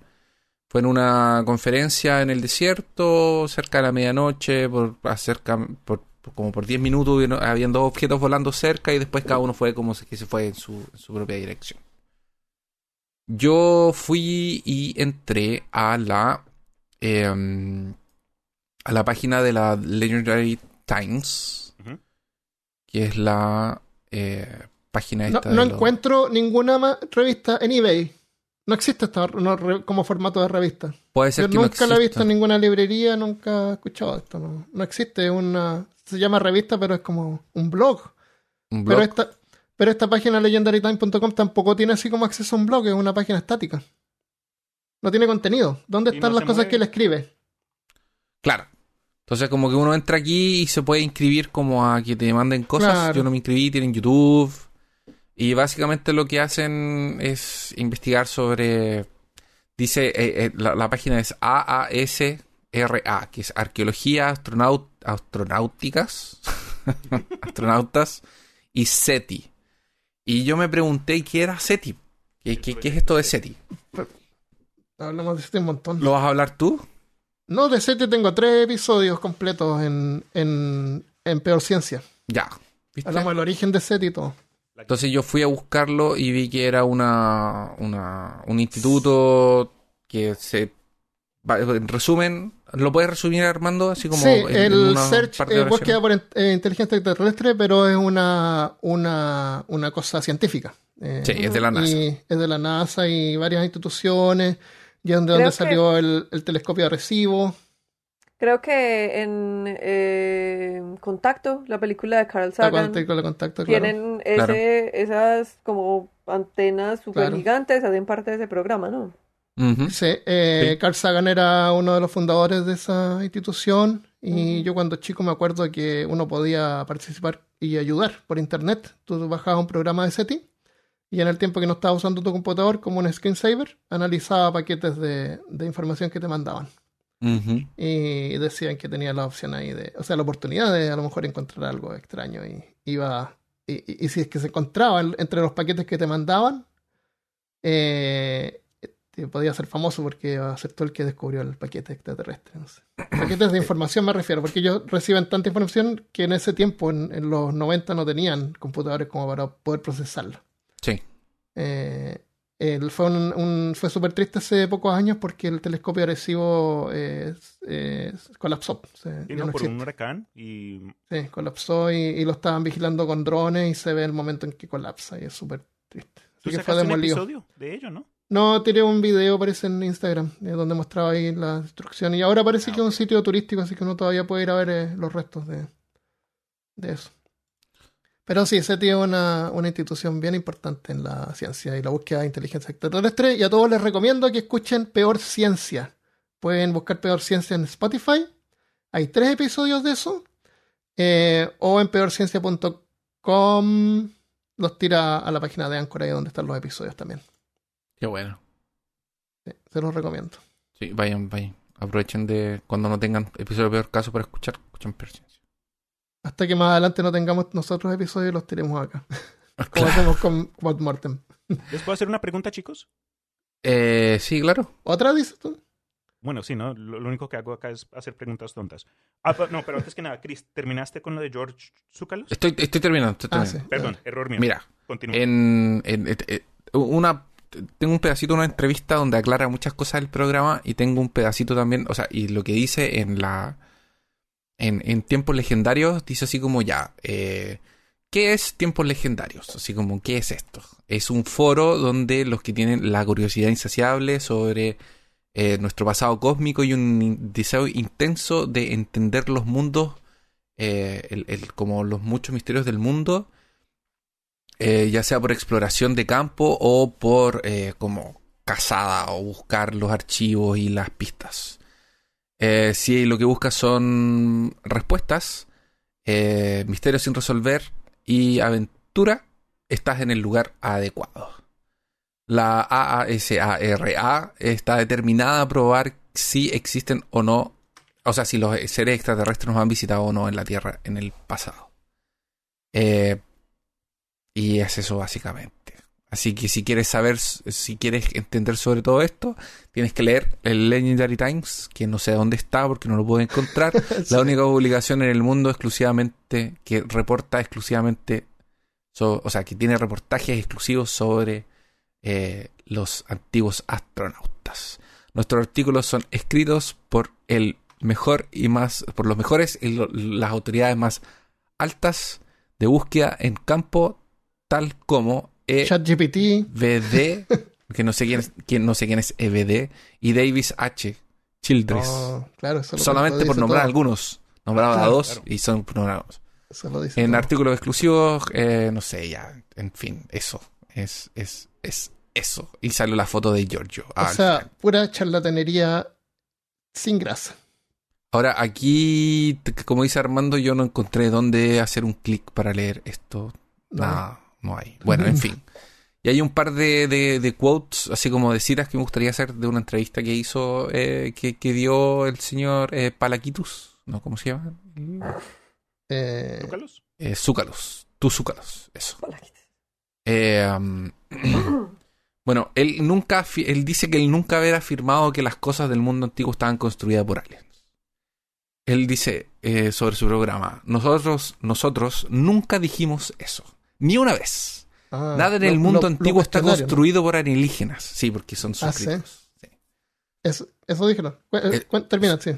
Fue en una conferencia en el desierto, cerca de la medianoche, por, acerca, por, por- como por 10 minutos habían dos objetos volando cerca y después cada uno fue como que se fue en su, en su propia dirección. Yo fui y entré a la em, a la página de la Legendary Times, que es la eh, página No, esta no los- encuentro ninguna revista en eBay. No existe esta no, re- como formato de revista. Puede ser Yo que no nunca la he visto en ninguna librería, nunca he escuchado esto. No, no existe una. Se llama revista, pero es como un blog. Un Pero blog. esta, pero esta página legendarytime.com tampoco tiene así como acceso a un blog, es una página estática. No tiene contenido. ¿Dónde están no las cosas mueve. que él escribe? Claro. Entonces como que uno entra aquí y se puede inscribir como a que te manden cosas. Claro. Yo no me inscribí, tienen YouTube. Y básicamente lo que hacen es investigar sobre... Dice, eh, eh, la, la página es AASRA, que es Arqueología Astronaut, Astronáuticas, [laughs] Astronautas y SETI. Y yo me pregunté, ¿qué era SETI? ¿Qué, qué, qué es esto de SETI? Hablamos de este un montón. ¿Lo vas a hablar tú? No, de SETI tengo tres episodios completos en, en, en Peor Ciencia. Ya. ¿Viste? Hablamos del origen de SETI y todo. Entonces yo fui a buscarlo y vi que era una, una un instituto que se en resumen, ¿lo puedes resumir Armando así como sí, en- en el una Search de eh, búsqueda por in- eh, inteligencia extraterrestre, pero es una, una, una cosa científica. Eh, Sí, es de la NASA. Y es de la NASA y varias instituciones. Y es de donde que- salió el, el telescopio de recibo. Creo que en eh, Contacto, la película de Carl Sagan, contacto, la contacto, claro. tienen ese, esas como antenas súper Claro. gigantes, hacen parte de ese programa, ¿no? Sí, eh, Sí. Carl Sagan era uno de los fundadores de esa institución y yo cuando chico me acuerdo que uno podía participar y ayudar por internet. Tú bajabas un programa de SETI y en el tiempo que no estabas usando tu computador como un screensaver, analizaba paquetes de, de información que te mandaban y decían que tenía la opción ahí de, o sea, la oportunidad de a lo mejor encontrar algo extraño y iba y, y- y si es que se encontraban entre los paquetes que te mandaban, eh, podía ser famoso porque aceptó el que descubrió el paquete extraterrestre. no sé. Paquetes de información me refiero, porque ellos reciben tanta información que en ese tiempo, en, en los 90, no tenían computadores como para poder procesarlo. Sí. Eh, fue un, un- fue súper triste hace pocos años porque el telescopio Arecibo eh, eh, colapsó. se- Sí, ya no, no por existe. un huracán y Sí, colapsó y, y lo estaban vigilando con drones y se ve el momento en que colapsa y es súper triste. tú Así que fue un episodio de ello, ¿no? No, tiré un video, parece en Instagram, eh, donde mostraba ahí la destrucción. Y ahora parece Ah, que es un sitio turístico, así que uno todavía puede ir a ver eh, los restos de, de eso. Pero sí, SETI es una, una institución bien importante en la ciencia y la búsqueda de inteligencia extraterrestre. Y a todos les recomiendo que escuchen Peor Ciencia. Pueden buscar Peor Ciencia en Spotify. Hay tres episodios de eso. Eh, o en peorciencia.com los tira a la página de Anchor ahí donde están los episodios también. Qué bueno. Sí, se los recomiendo. Sí, vayan, vayan. Aprovechen de cuando no tengan episodio de peor caso para escuchar, escuchen peor ciencia. Hasta que más adelante no tengamos nosotros episodios, los tiremos acá. [laughs] Como Claro. hacemos con Mortem. ¿Les puedo hacer una pregunta, chicos? Eh, sí, claro. ¿Otra dices tú? Bueno, sí, ¿no? Lo, lo único que hago acá es hacer preguntas tontas. Ah, no, pero antes que nada, Chris, ¿terminaste con lo de George Zúcalos? Estoy, estoy terminando. estoy Ah, terminando. sí. Perdón, error mío. Mira, Continúa. en, en- una tengo un pedacito de una entrevista donde aclara muchas cosas del programa y tengo un pedacito también, o sea, y lo que dice en la en, tiempos legendarios dice así como ya, eh, ¿qué es tiempos legendarios? Así como, ¿qué es esto? Es un foro donde los que tienen la curiosidad insaciable sobre eh, nuestro pasado cósmico y un deseo intenso de entender los mundos, eh, el- el- como los muchos misterios del mundo, eh, ya sea por exploración de campo o por eh, como cazada o buscar los archivos y las pistas. Eh, si lo que buscas son respuestas, misterios sin resolver y aventura, estás en el lugar adecuado. La AASARA está determinada a probar si existen o no, o sea, si los seres extraterrestres nos han visitado o no en la Tierra en el pasado. Y es eso básicamente. Así que si quieres saber, si quieres entender sobre todo esto, tienes que leer el Legendary Times, que no sé dónde está porque no lo puedo encontrar. [laughs] Sí. La única publicación en el mundo exclusivamente que reporta exclusivamente, so- o sea, que tiene reportajes exclusivos sobre eh, los antiguos astronautas. Nuestros artículos son escritos por el mejor y más, por los mejores y lo- las autoridades más altas de búsqueda en campo, tal como E ChatGPT. EBD, que no sé quién es, quién, no sé quién es EBD, y Davis H. Childress. Oh, claro, Solamente por nombrar todo. algunos. Nombrado a dos claro. y son nombrados. En todo. artículos exclusivos, eh, no sé, ya, en fin, eso. Es, es, es eso. Y salió la foto de Giorgio. O Ah, sea, pura charlatanería sin grasa. Ahora, aquí, como dice Armando, yo no encontré dónde hacer un clic para leer esto. No. Nada, no hay. Bueno, en [laughs] fin. Y hay un par de, de, de quotes, así como de citas que me gustaría hacer de una entrevista que hizo, eh, que, que dio el señor eh, Palaquitus. ¿No? ¿Cómo se llama? Eh, ¿Zúcalos? Eh, Zúcalos. Tú Zúcalos. Eso. Eh, um, [clears throat] bueno, él nunca, él dice que él nunca hubiera afirmado que las cosas del mundo antiguo estaban construidas por aliens. Él dice eh, sobre su programa, nosotros, nosotros nunca dijimos eso, ni una vez. ah, Nada en lo- el mundo lo- lo antiguo está construido por alienígenas. Sí, porque son Ah, ¿sí? suscritos. Sí. Eso, eso eh, Eh, termina, sí.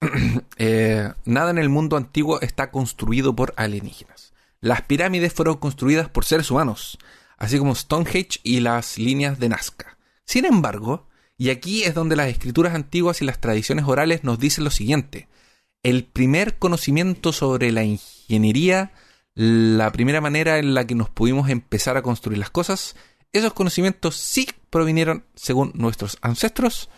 [clears throat] Eh, nada en el mundo antiguo está construido por alienígenas. Las pirámides fueron construidas por seres humanos, así como Stonehenge y las líneas de Nazca. Sin embargo, y aquí es donde las escrituras antiguas y las tradiciones orales nos dicen lo siguiente, el primer conocimiento sobre la ingeniería, la primera manera en la que nos pudimos empezar a construir las cosas, esos conocimientos sí provinieron, según nuestros ancestros,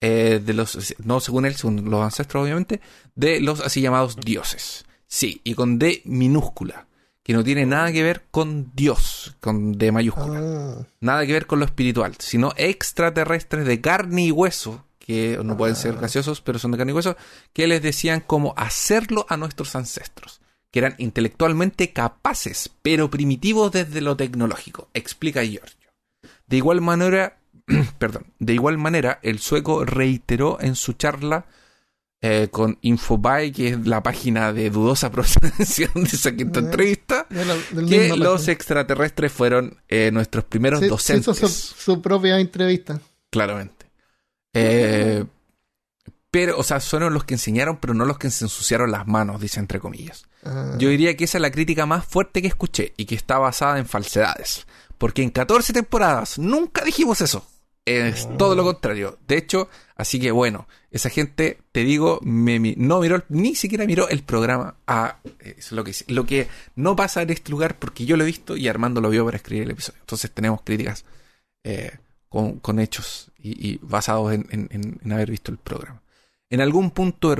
eh, de los, no según él, según los ancestros obviamente, de los así llamados dioses. Sí, y con D minúscula, que no tiene nada que ver con Dios, con D mayúscula. Ah, Nada que ver con lo espiritual, sino extraterrestres de carne y hueso, que no pueden ser gaseosos, pero son de carne y hueso, que les decían cómo hacerlo a nuestros ancestros, que eran intelectualmente capaces, pero primitivos desde lo tecnológico, explica Giorgio. De igual manera, [clears throat] perdón, de igual manera, el sueco reiteró en su charla eh, con Infobae, que es la página de dudosa [laughs] procedencia de esa quinta Ya. entrevista, De la- del que los página. extraterrestres fueron eh, nuestros primeros sí, docentes. hizo su, su propia entrevista. Claramente. Eh, pero, o sea, fueron los que enseñaron, pero no los que se ensuciaron las manos, dice entre comillas. Ah, Yo diría que esa es la crítica más fuerte que escuché y que está basada en falsedades. Porque en 14 temporadas nunca dijimos eso. Es todo lo contrario. De hecho, así que bueno, esa gente, te digo, me no miró, ni siquiera miró el programa. Ah, eso es lo que, lo que no pasa en este lugar porque yo lo he visto y Armando lo vio para escribir el episodio. Entonces tenemos críticas eh, con, con hechos y, y basados en, en- haber visto el programa. En algún punto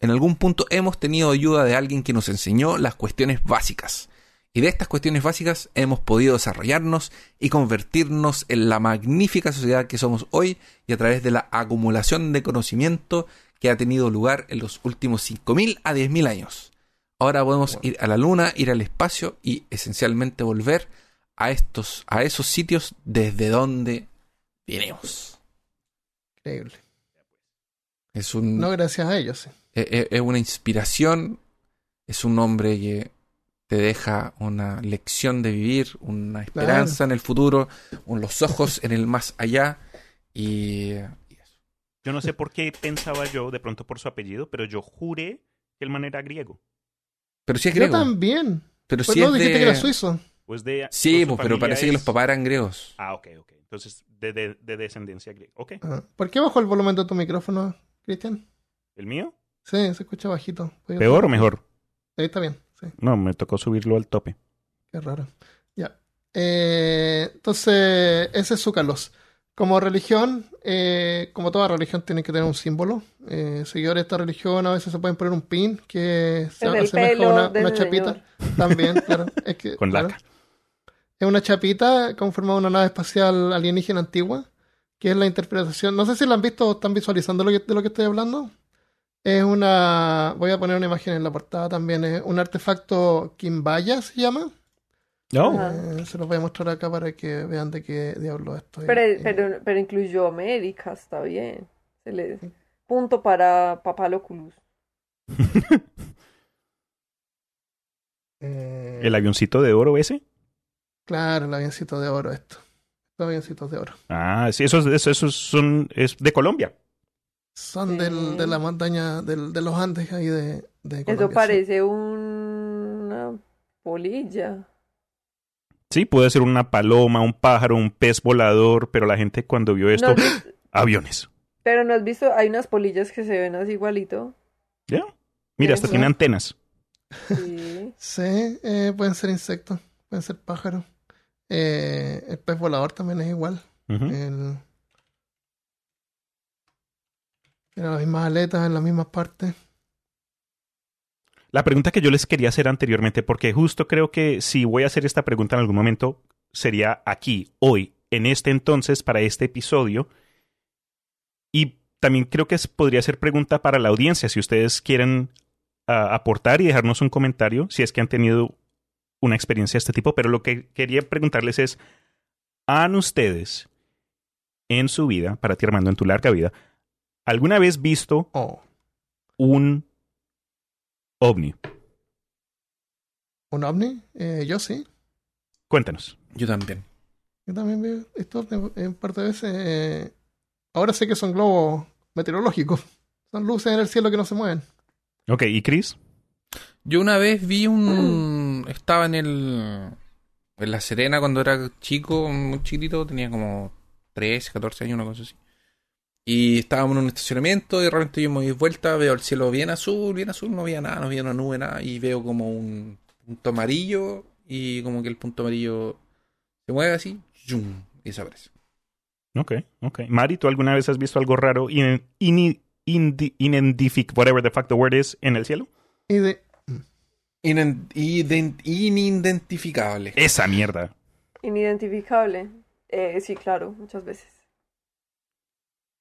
en algún punto hemos tenido ayuda de alguien que nos enseñó las cuestiones básicas. Y de estas cuestiones básicas hemos podido desarrollarnos y convertirnos en la magnífica sociedad que somos hoy y a través de la acumulación de conocimiento que ha tenido lugar en los últimos 5.000 a 10.000 años. Ahora podemos ir a la luna, ir al espacio y esencialmente volver a estos, a esos sitios desde donde vinimos. increíble. Es un, No gracias a ellos. sí. Es, es- es una inspiración, es un hombre que te deja una lección de vivir, una esperanza en el futuro, un- los ojos en el más allá y, y eso. Yo no sé por qué pensaba yo, de pronto por su apellido, pero yo juré que el man era griego. Pero sí es Yo griego. también. Pero Pues sí no, es dijiste de... que era suizo. Pues de, Sí, pues, pero parece que los papás eran griegos. Ah, ok, ok. Entonces, de, de- de descendencia griega. Ok. Ah, ¿Por qué bajó el volumen de tu micrófono, Cristian? ¿El mío? Sí, se escucha bajito. ¿Puedes- ¿Peor o mejor? Ahí está bien, sí. No, me tocó subirlo al tope. Qué raro. Ya. Eh, entonces, ese es su Carlos. Como religión, eh, como toda religión, tiene que tener un símbolo. Eh, seguidores de esta religión a veces se pueden poner un pin que se asemeja a una, de una chapita. señor. También, [laughs] claro. Es que, Con claro. laca. Es una chapita conformada una nave espacial alienígena antigua, que es la interpretación. No sé si la han visto o están visualizando lo que- de lo que estoy hablando. Es una. Voy a poner una imagen en la portada también. Es un artefacto Kimbaya, se llama. No. Ajá. Eh, se los voy a mostrar acá para que vean de qué diablo estoy. Pero, eh, pero, pero incluyó América, está bien. Se le... Punto para Papaloculus. [laughs] eh, ¿El avioncito de oro ese? Claro, el avioncito de oro, esto. Estos avioncitos de oro. Ah, sí, esos, esos, esos son es de Colombia. Son Sí. del, de la montaña del- de los Andes ahí de, de Colombia. Eso sí. parece una polilla. Sí, puede ser una paloma, un pájaro, un pez volador, pero la gente cuando vio esto, ¿No has vis- aviones. pero no has visto, hay unas polillas que se ven así igualito. ¿Ya? Mira, hasta tiene antenas. Sí. Sí, eh, pueden ser insectos, pueden ser pájaros. Eh, el pez volador también es igual. El... Tiene las mismas aletas en las mismas partes. La pregunta que yo les quería hacer anteriormente, porque justo creo que si voy a hacer esta pregunta en algún momento, sería aquí, hoy, en este entonces, para este episodio. Y también creo que podría ser pregunta para la audiencia, si ustedes quieren aportar y dejarnos un comentario, si es que han tenido una experiencia de este tipo. Pero lo que quería preguntarles es, ¿han ustedes en su vida, para ti Armando, en tu larga vida, alguna vez visto Oh, un ovni? ¿un ovni? Eh, yo sí. Cuéntanos. Yo también. Yo también veo esto en parte de veces. eh, ahora sé que son globos meteorológicos. Son luces en el cielo que no se mueven. Ok, ¿y Chris? Yo una vez vi un... Estaba en el... En La Serena cuando era chico, muy chiquitito, tenía como 13, 14 años, una cosa así. Y estábamos en un estacionamiento y de repente yo me doy vuelta, veo el cielo bien azul, bien azul, no había nada, no había una nube, nada. Y veo como un punto amarillo y como que el punto amarillo se mueve así ¡zum! y desaparece. Ok, ok. Mari, ¿tú alguna vez has visto algo raro, in, in, inendific- whatever the fuck the word is, en el cielo? Y de. Inen- ident- inidentificable. Esa mierda. Inidentificable. Eh, sí, claro, muchas veces.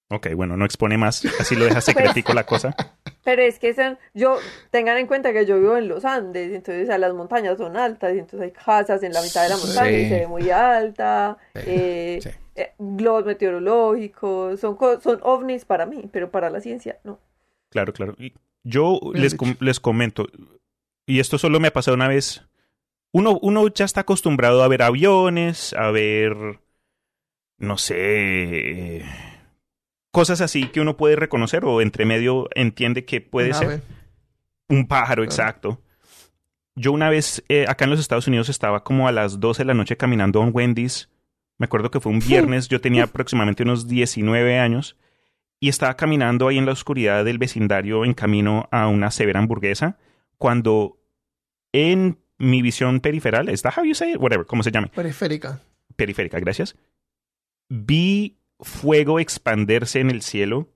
Ok, bueno, no expone más, así lo deja [laughs] secretico la cosa. Pero es que son, yo, tengan en cuenta que yo vivo en los Andes, entonces o sea, las montañas son altas, y entonces hay casas en la mitad de la montaña y se ve muy alta, Sí, eh, sí. eh, globos meteorológicos, son, son ovnis para mí, pero para la ciencia no. Claro, claro. Yo les, com- les comento, y esto solo me ha pasado una vez. Uno, uno ya está acostumbrado a ver aviones, a ver, no sé, eh, cosas así que uno puede reconocer o entre medio entiende que puede Una ser. ave. Un pájaro, Claro. exacto. Yo una vez eh, acá en los Estados Unidos estaba como a las 12 de la noche caminando a un Wendy's. Me acuerdo que fue un [laughs] viernes, yo tenía aproximadamente unos 19 años y estaba caminando ahí en la oscuridad del vecindario en camino a una severa hamburguesa cuando en mi visión periferal, ¿está how you say it? Whatever, como se llame, Periférica. periférica, gracias. Vi fuego expanderse en el cielo,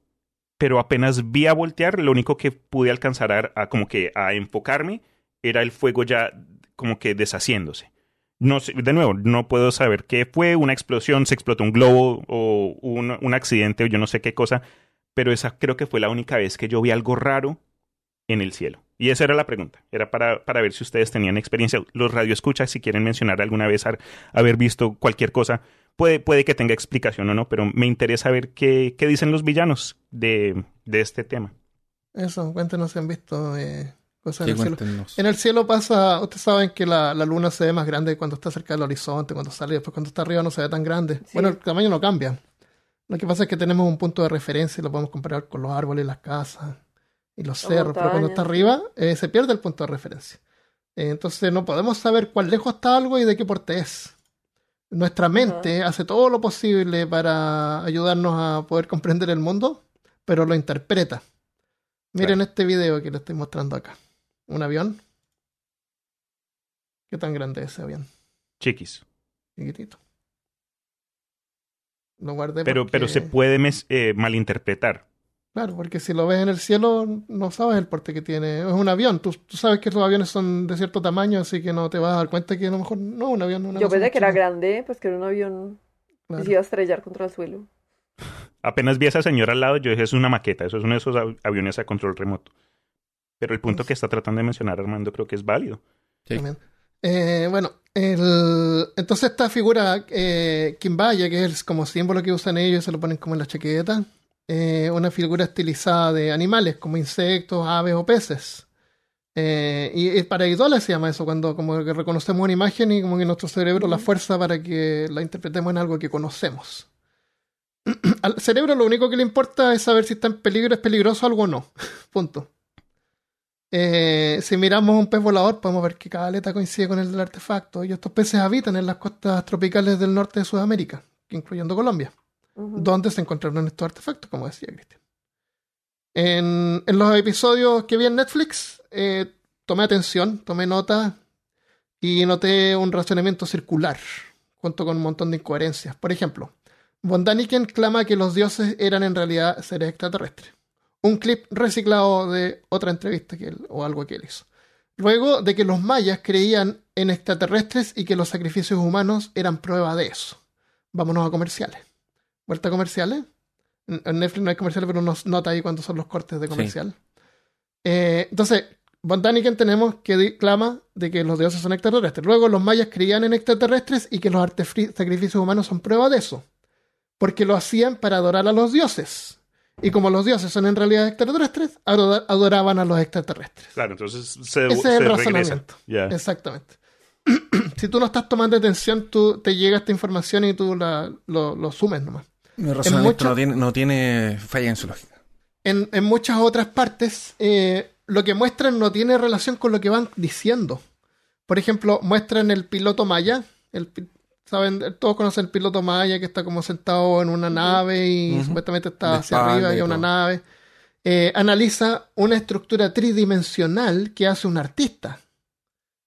pero apenas vi a voltear, lo único que pude alcanzar a, como que a enfocarme era el fuego ya como que deshaciéndose. No de nuevo, no puedo saber qué fue, una explosión, se explotó un globo o un, un accidente o yo no sé qué cosa, pero esa creo que fue la única vez que yo vi algo raro en el cielo. Y esa era la pregunta, era para, para ver si ustedes tenían experiencia. Los radioescuchas, si quieren mencionar alguna vez haber visto cualquier cosa, puede, puede que tenga explicación o no, pero me interesa ver qué, qué dicen los villanos de, de este tema. Eso, cuéntenos si han visto eh, cosas Sí, en el cielo. En el cielo pasa, ustedes saben que la, la luna se ve más grande cuando está cerca del horizonte, cuando sale, después cuando está arriba no se ve tan grande. Sí. Bueno, el tamaño no cambia. Lo que pasa es que tenemos un punto de referencia y lo podemos comparar con los árboles, las casas y los cerros, pero cuando está arriba eh, se pierde el punto de referencia. Eh, entonces no podemos saber cuán lejos está algo y de qué porte es. Nuestra mente hace todo lo posible para ayudarnos a poder comprender el mundo, pero lo interpreta. Miren este video que les estoy mostrando acá. Un avión. ¿Qué tan grande es ese avión? Chiquis. Chiquitito. Lo guardé Pero, porque- pero se puede mes- eh, malinterpretar. Claro, porque si lo ves en el cielo, no sabes el porte que tiene. Es un avión. Tú, tú sabes que los aviones son de cierto tamaño, así que no te vas a dar cuenta que a lo mejor no un avión. Una Yo pensé que era grande, pues que era un avión Claro. y se iba a estrellar contra el suelo. Apenas vi a esa señora al lado, yo dije, es una maqueta, eso es uno de esos av- aviones a control remoto. Pero el punto Pues que está tratando de mencionar Armando creo que es válido. Sí. Eh, bueno, el- entonces esta figura eh, Kimbaya, que es como símbolo que usan ellos, se lo ponen como en la chaqueta, eh, una figura estilizada de animales, como insectos, aves o peces. Eh, y, y para idoles se llama eso, cuando como que reconocemos una imagen y como que nuestro cerebro la fuerza para que la interpretemos en algo que conocemos. [clears throat] Al cerebro lo único que le importa es saber si está en peligro, es peligroso algo o no. [laughs] Punto. Eh, si miramos un pez volador, podemos ver que cada aleta coincide con el del artefacto. Y estos peces habitan en las costas tropicales del norte de Sudamérica, incluyendo Colombia, Ujú. donde se encontraron estos artefactos, como decía Cristian. En, los episodios que vi en Netflix, eh, tomé atención, tomé nota y noté un razonamiento circular, junto con un montón de incoherencias. Por ejemplo, Von Daniken clama que los dioses eran en realidad seres extraterrestres un clip reciclado de otra entrevista que él, o algo que él hizo. Luego de que los mayas creían en extraterrestres y que los sacrificios humanos eran prueba de eso. Vámonos a comerciales. ¿Vuelta a comerciales? En Netflix no hay comerciales, pero nos nota ahí cuando son los cortes de comercial. Eh, entonces, Von Daniken tenemos que di- clama de que los dioses son extraterrestres. Luego los mayas creían en extraterrestres y que los sacrificios humanos son prueba de eso. Porque lo hacían para adorar a los dioses. Y como los dioses son en realidad extraterrestres, adora- adoraban a los extraterrestres. Claro, entonces se, Ese es el razonamiento. Exactamente. [clears throat] si tú no estás tomando atención, tú te llega esta información y tú la, lo, lo sumes nomás. Mi razonamiento no, tiene, no tiene falla en su lógica. En, en muchas otras partes, eh, lo que muestran no tiene relación con lo que van diciendo. Por ejemplo, muestran el piloto Maya. El, ¿Saben? Todos conocen el piloto Maya que está como sentado en una nave y Ujú. supuestamente está hacia arriba y hay una nave. Eh, analiza una estructura tridimensional que hace un artista.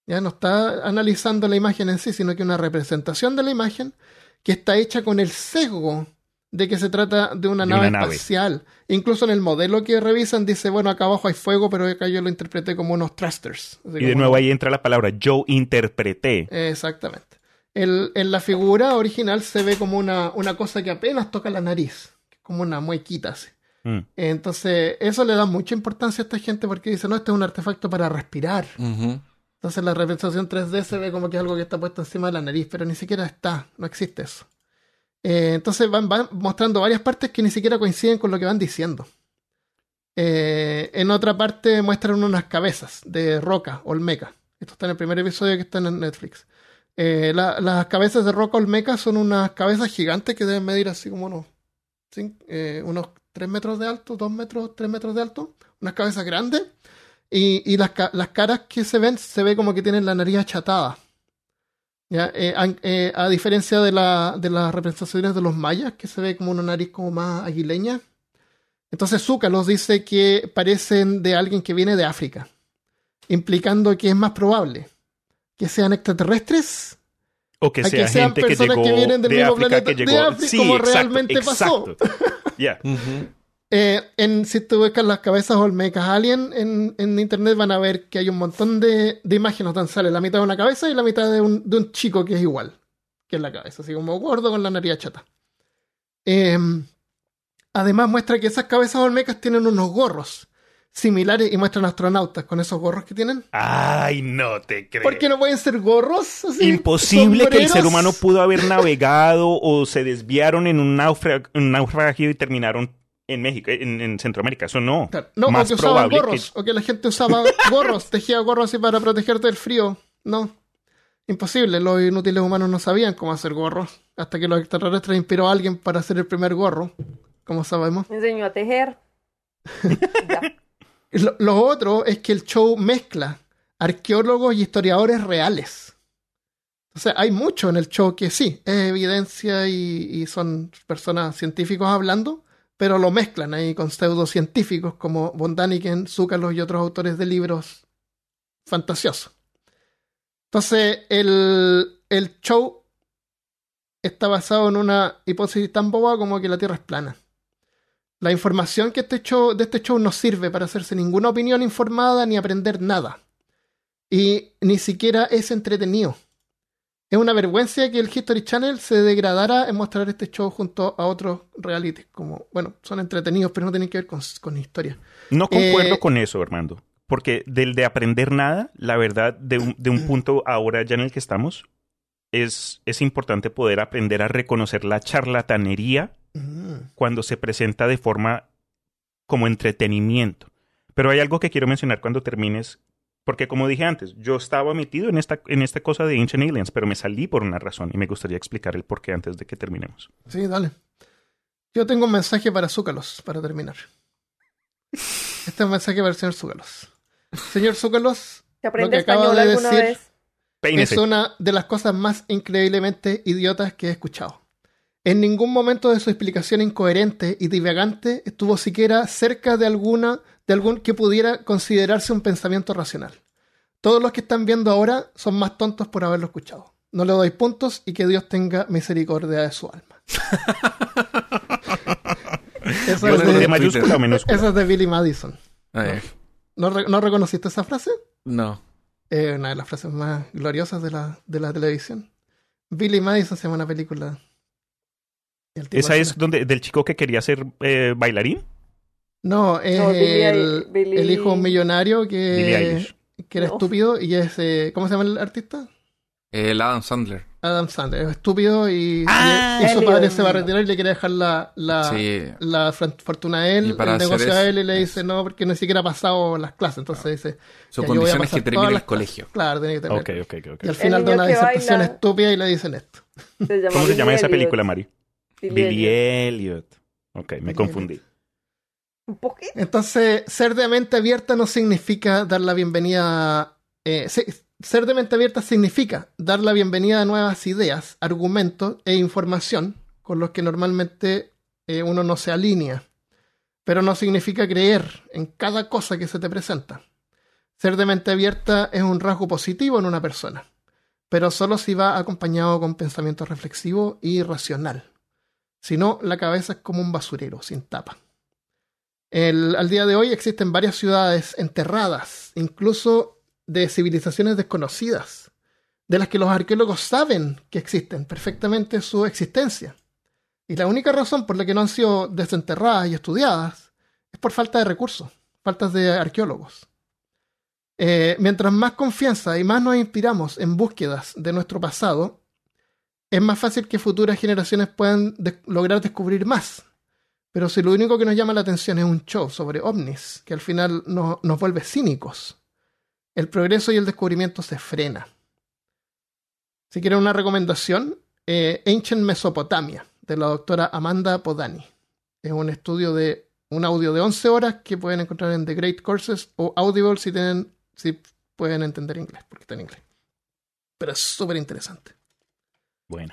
Ya no está analizando la imagen en sí, sino que una representación de la imagen que está hecha con el sesgo de que se trata de una De nave una nave. espacial. Incluso en el modelo que revisan dice, bueno, acá abajo hay fuego, pero acá yo lo interpreté como unos thrusters. Así Y de nuevo ahí entra la palabra yo interpreté. Exactamente. El- en la figura original se ve como una, una cosa que apenas toca la nariz, como una muequita así. Mm. Entonces, eso le da mucha importancia a esta gente porque dice, no, este es un artefacto para respirar. Ujú. Entonces la representación 3D se ve como que es algo que está puesto encima de la nariz, pero ni siquiera está, no existe eso. Eh, entonces van, mostrando varias partes que ni siquiera coinciden con lo que van diciendo. Eh, en otra parte muestran unas cabezas de roca olmeca. Esto está en el primer episodio que está en Netflix. Eh, la- las cabezas de roca olmeca son unas cabezas gigantes que deben medir así como unos, unos 3 metros de alto, 2 metros, 3 metros de alto. Unas cabezas grandes. Y, las, las caras que se ven, se ve como que tienen la nariz achatada. ¿Ya? Eh, eh, a diferencia de, la, de las representaciones de los mayas, que se ve como una nariz como más aguileña. Entonces Zúcalos dice que parecen de alguien que viene de África, implicando que es más probable que sean extraterrestres O que a sea que sean gente que personas llegó que vienen del de mismo África, planeta que de. África, sí, como exacto, realmente pasó. [laughs] Eh, en, si tú buscas las cabezas olmecas alien en, en internet van a ver que hay un montón de, de imágenes donde sale la mitad de una cabeza y la mitad de un, de un chico que es igual que es la cabeza, así como gordo con la nariz chata. Eh, además muestra que esas cabezas olmecas tienen unos gorros similares y muestran astronautas con esos gorros que tienen. Ay, no te creo. ¿Por qué no pueden ser gorros? Así, Imposible que el ser humano pudo haber navegado o se desviaron en un, un naufragio y terminaron en México, en, en Centroamérica. Eso no. Claro. No, Más o que usaban gorros, o que la gente usaba [laughs] gorros, tejía gorros así para protegerte del frío. No, imposible. Los inútiles humanos no sabían cómo hacer gorros, hasta que los extraterrestres inspiró a alguien para hacer el primer gorro, como sabemos. Me enseñó a tejer. [laughs] Lo, lo otro es que el show mezcla arqueólogos y historiadores reales. O sea, hay mucho en el show que sí, es evidencia y, y son personas científicos hablando, pero lo mezclan ahí con pseudocientíficos como Von Daniken, y otros autores de libros fantasiosos. Entonces, el, el show está basado en una hipótesis tan boba como que la Tierra es plana. La información que este show, de este show no sirve para hacerse ninguna opinión informada ni aprender nada. Y ni siquiera es entretenido. Es una vergüenza que el History Channel se degradara en mostrar este show junto a otros realities. Como, bueno, son entretenidos, pero no tienen que ver con, con historia. No concuerdo Eh, con eso, Armando. Porque del de aprender nada, la verdad, de un, de un [clears throat] punto ahora ya en el que estamos, es, es importante poder aprender a reconocer la charlatanería Mm. cuando se presenta de forma como entretenimiento. Pero hay algo que quiero mencionar cuando termines, porque como dije antes, yo estaba metido en esta, en esta cosa de Ancient Aliens, pero me salí por una razón y me gustaría explicar el por qué antes de que terminemos. Sí, dale. Yo tengo un mensaje para Zúcalos, para terminar. Este es un mensaje para el señor Zúcalos. Señor Zúcalos, ¿Se aprende Lo que acaba español de decir- vez? Es una de las cosas más increíblemente idiotas que he escuchado. En ningún momento de su explicación incoherente y divagante estuvo siquiera cerca de alguna de algún que pudiera considerarse un pensamiento racional. Todos los que están viendo ahora son más tontos por haberlo escuchado. No le doy puntos y que Dios tenga misericordia de su alma. [laughs] Eso, es de, de, de mayúscula o minúscula. eso es de Billy Madison. A ver, ¿No, re- no reconociste esa frase? no. Es una de las frases más gloriosas de la, de la televisión. Billy Madison se llama una película. ¿Esa es donde, del chico que quería ser eh, bailarín? No, es No, el, Billy- el hijo de un millonario Billie que, era No. estúpido y es... eh, ¿Cómo se llama el artista? El Adam Sandler. Adam Sandler. Es estúpido y, Ah, y- y su padre se va a retirar y le quiere dejar la, la, Sí. la fortuna a él, Y para el negocio a él y le dice no, porque ni siquiera ha pasado las clases. Entonces dice... Su "Ya, yo voy a condición es que termine el colegio. clases". Claro, tiene que tener. Ok, ok, ok. Y al final de niño una disertación baila- estúpida y le dicen esto. Se ¿Cómo se llama Billy esa película, Mari? Billy Billy Elliot. Elliot. Ok, me Billy confundí. Entonces, ser de mente abierta no significa dar la bienvenida. eh, se- ser de mente abierta significa dar la bienvenida a nuevas ideas, argumentos e información con los que normalmente eh, uno no se alinea. Pero no significa creer en cada cosa que se te presenta. Ser de mente abierta es un rasgo positivo en una persona, pero solo si va acompañado con pensamiento reflexivo y racional. Si no, la cabeza es como un basurero sin tapa. Al día de hoy existen varias ciudades enterradas, incluso de civilizaciones desconocidas, de las que los arqueólogos saben que existen perfectamente su existencia. Y la única razón por la que no han sido desenterradas y estudiadas por falta de recursos, faltas de arqueólogos. Eh, mientras más confianza y más nos inspiramos en búsquedas de nuestro pasado, es más fácil que futuras generaciones puedan lograr descubrir más. Pero si lo único que nos llama la atención es un show sobre ovnis, que al final no- nos vuelve cínicos, el progreso y el descubrimiento se frena. Si quieren una recomendación, eh, Ancient Mesopotamia, de la doctora Amanda Podani. Es un estudio de un audio de 11 horas que pueden encontrar en The Great Courses o Audible si tienen si pueden entender inglés, porque está en inglés. Pero es súper interesante. Bueno.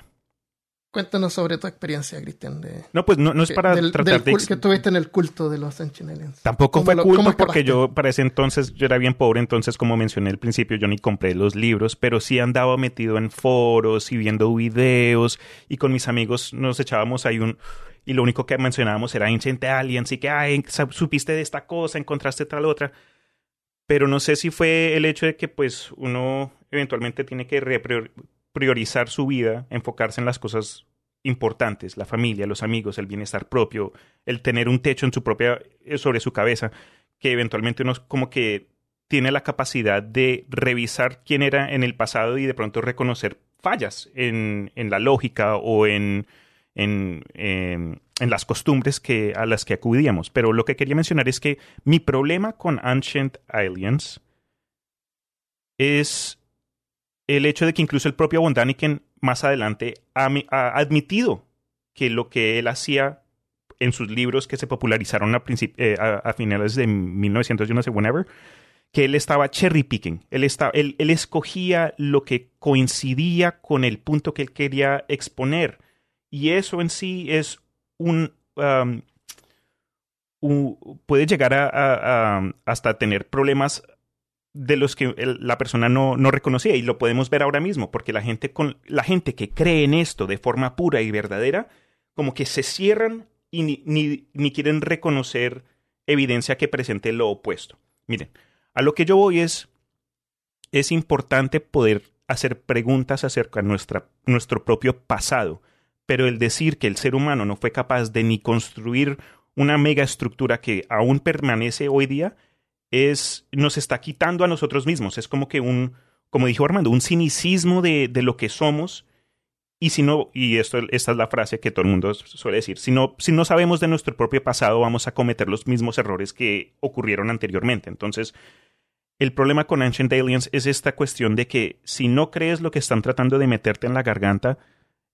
Cuéntanos sobre tu experiencia, Cristian, de No, pues no, no es para del- tratar del de... que estuviste en el culto de los Ancient Aliens. Tampoco ¿Cómo fue lo- culto porque yo para ese entonces yo era bien pobre, entonces como mencioné al principio yo ni compré los libros, pero sí andaba metido en foros y viendo videos y con mis amigos nos echábamos ahí un y lo único que mencionábamos era Ancient Aliens y que ay, supiste de esta cosa, encontraste tal otra. Pero no sé si fue el hecho de que pues uno eventualmente tiene que priorizar su vida, enfocarse en las cosas importantes, la familia, los amigos, el bienestar propio, el tener un techo en su propia eh, sobre su cabeza, que eventualmente uno como que tiene la capacidad de revisar quién era en el pasado y de pronto reconocer fallas en, en la lógica o en, en, en- en las costumbres que, a las que acudíamos. Pero lo que quería mencionar es que mi problema con Ancient Aliens es el hecho de que incluso el propio Von más adelante ha, mi- ha admitido que lo que él hacía en sus libros que se popularizaron a, eh, finales de 1900, yo no sé, whenever, que él estaba cherry picking. Él, estaba, él, escogía lo que coincidía con el punto que él quería exponer. Y eso en sí es un... um, puede llegar a- hasta tener problemas de los que la persona no, no reconocía y lo podemos ver ahora mismo porque la gente con la gente que cree en esto de forma pura y verdadera como que se cierran y ni, ni, ni quieren reconocer evidencia que presente lo opuesto. Miren, a lo que yo voy es es importante poder hacer preguntas acerca de nuestra, nuestro propio pasado, pero el decir que el ser humano no fue capaz de ni construir una mega estructura que aún permanece hoy día es nos está quitando a nosotros mismos. Es como que un, como dijo Armando, un cinicismo de, de lo que somos. Y si no, y esto, esta es la frase que todo el mundo suele decir, si no, si no sabemos de nuestro propio pasado, vamos a cometer los mismos errores que ocurrieron anteriormente. Entonces, el problema con Ancient Aliens es esta cuestión de que si no crees lo que están tratando de meterte en la garganta,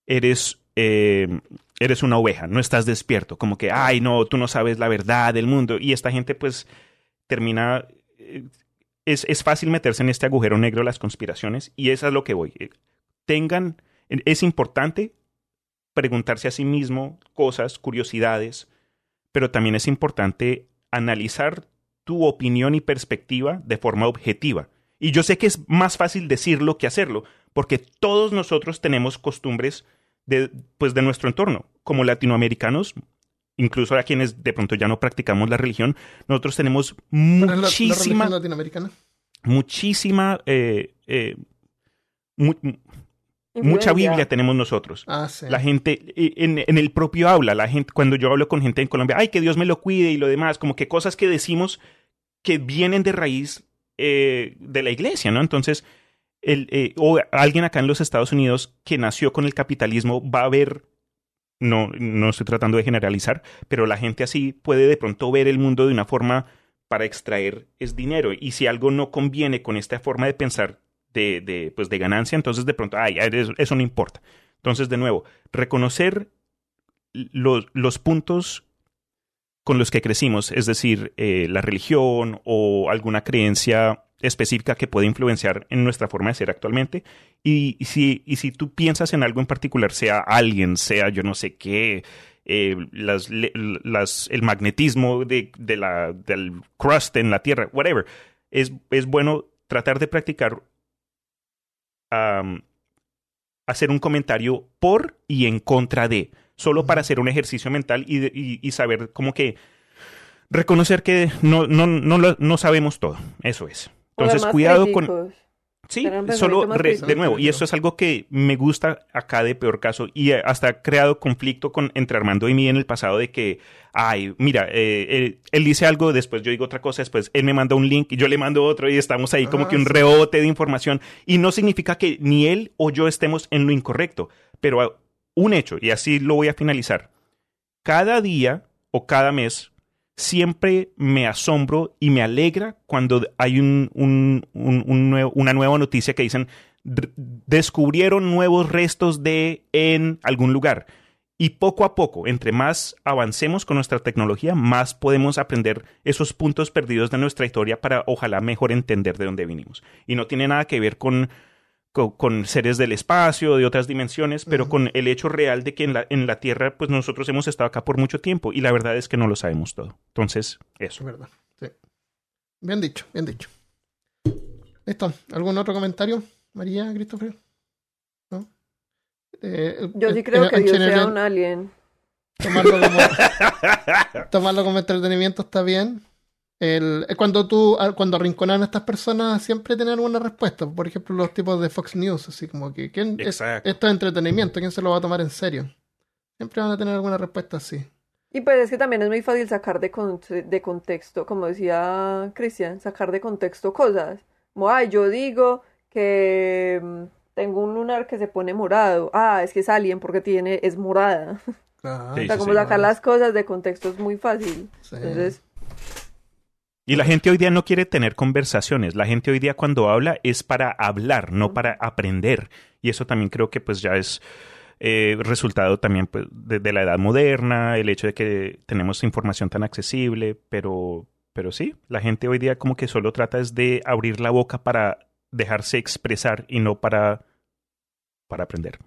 eres, eh, eres una oveja, no estás despierto, como que, ay, no, tú no sabes la verdad del mundo. Y esta gente pues termina... eh, Es, es fácil meterse en este agujero negro de las conspiraciones y eso es lo que voy. Tengan, es importante preguntarse a sí mismo cosas, curiosidades, pero también es importante analizar tu opinión y perspectiva de forma objetiva. Y yo sé que es más fácil decirlo que hacerlo, porque todos nosotros tenemos costumbres de, pues, de nuestro entorno. Como latinoamericanos, incluso a quienes de pronto ya no practicamos la religión, nosotros tenemos ¿Cuál es la- la muchísima, religión latinoamericana? muchísima, eh, eh, mu- mucha. Biblia tenemos nosotros. Ah, sí. La gente, eh, en, en el propio habla, la gente, cuando yo hablo con gente en Colombia, ay, que Dios me lo cuide y lo demás, como que cosas que decimos que vienen de raíz eh, de la iglesia, ¿no? Entonces, el, eh, o alguien acá en los Estados Unidos que nació con el capitalismo va a ver, no, no estoy tratando de generalizar, pero la gente así puede de pronto ver el mundo de una forma para extraer es dinero. Y si algo no conviene con esta forma de pensar de, de, pues de ganancia, entonces de pronto, ay, eso, no importa. Entonces, de nuevo, reconocer los, los puntos con los que crecimos, es decir, eh, la religión o alguna creencia específica que puede influenciar en nuestra forma de ser actualmente. Y, y si, y si tú piensas en algo en particular, sea alguien, sea yo no sé qué, eh, las, el magnetismo de, de la, del crust en la Tierra, whatever, es, es bueno tratar de practicar am, hacer un comentario por y en contra de, solo para hacer un ejercicio mental y, de- y- y saber como que reconocer que no, no, no, no sabemos todo, eso es. Entonces, cuidado con. Sí, solo re- de nuevo, y eso es algo que me gusta acá de peor caso y eh, hasta ha creado conflicto con, entre Armando y mí en el pasado de que, ay, mira, eh, él, él dice algo, después yo digo otra cosa, después él me manda un link y yo le mando otro y estamos ahí como Ah, que un sí. rebote de información y no significa que ni él o yo estemos en lo incorrecto, pero ah, un hecho, y así lo voy a finalizar, cada día o cada mes siempre me asombro y me alegra cuando hay un, nuevo- una nueva noticia que dicen "D- descubrieron nuevos restos de en algún lugar. Y poco a poco, entre más avancemos con nuestra tecnología, más podemos aprender esos puntos perdidos de nuestra historia para ojalá mejor entender de dónde vinimos. Y no tiene nada que ver con, con, con seres del espacio, de otras dimensiones, pero con el hecho real de que en la, en la Tierra, pues nosotros hemos estado acá por mucho tiempo y la verdad es que no lo sabemos todo. Entonces, Es eso. verdad. Sí. Bien dicho, bien dicho. Listo. ¿Algún otro comentario, María, Christopher? ¿No? Eh, Yo sí eh, creo eh, que Dios sea un alien. Tomarlo como, [laughs] [laughs] tomarlo como entretenimiento está bien. El, eh, cuando tú, ah, cuando arrinconan a estas personas, siempre tienen alguna respuesta. Por ejemplo, los tipos de Fox News, así como que ¿quién, es- esto es entretenimiento, ¿quién se lo va a tomar en serio? Siempre van a tener alguna respuesta así. Y pues es que también es muy fácil sacar de, con- de contexto, como decía Cristian, sacar de contexto cosas. Como, ay, yo digo que mm, tengo un lunar que se pone morado. Ah, es que es alien porque tiene, es morada. [laughs] Claro. Sí, o sea, sí, como sí. sacar las cosas de contexto es muy fácil. Sí. Entonces, Y la gente hoy día no quiere tener conversaciones. La gente hoy día cuando habla es para hablar, no para aprender. Y eso también creo que pues ya es eh, resultado también pues, de, de la edad moderna, el hecho de que tenemos información tan accesible, pero, pero sí, la gente hoy día como que solo trata es de abrir la boca para dejarse expresar y no para, para aprender.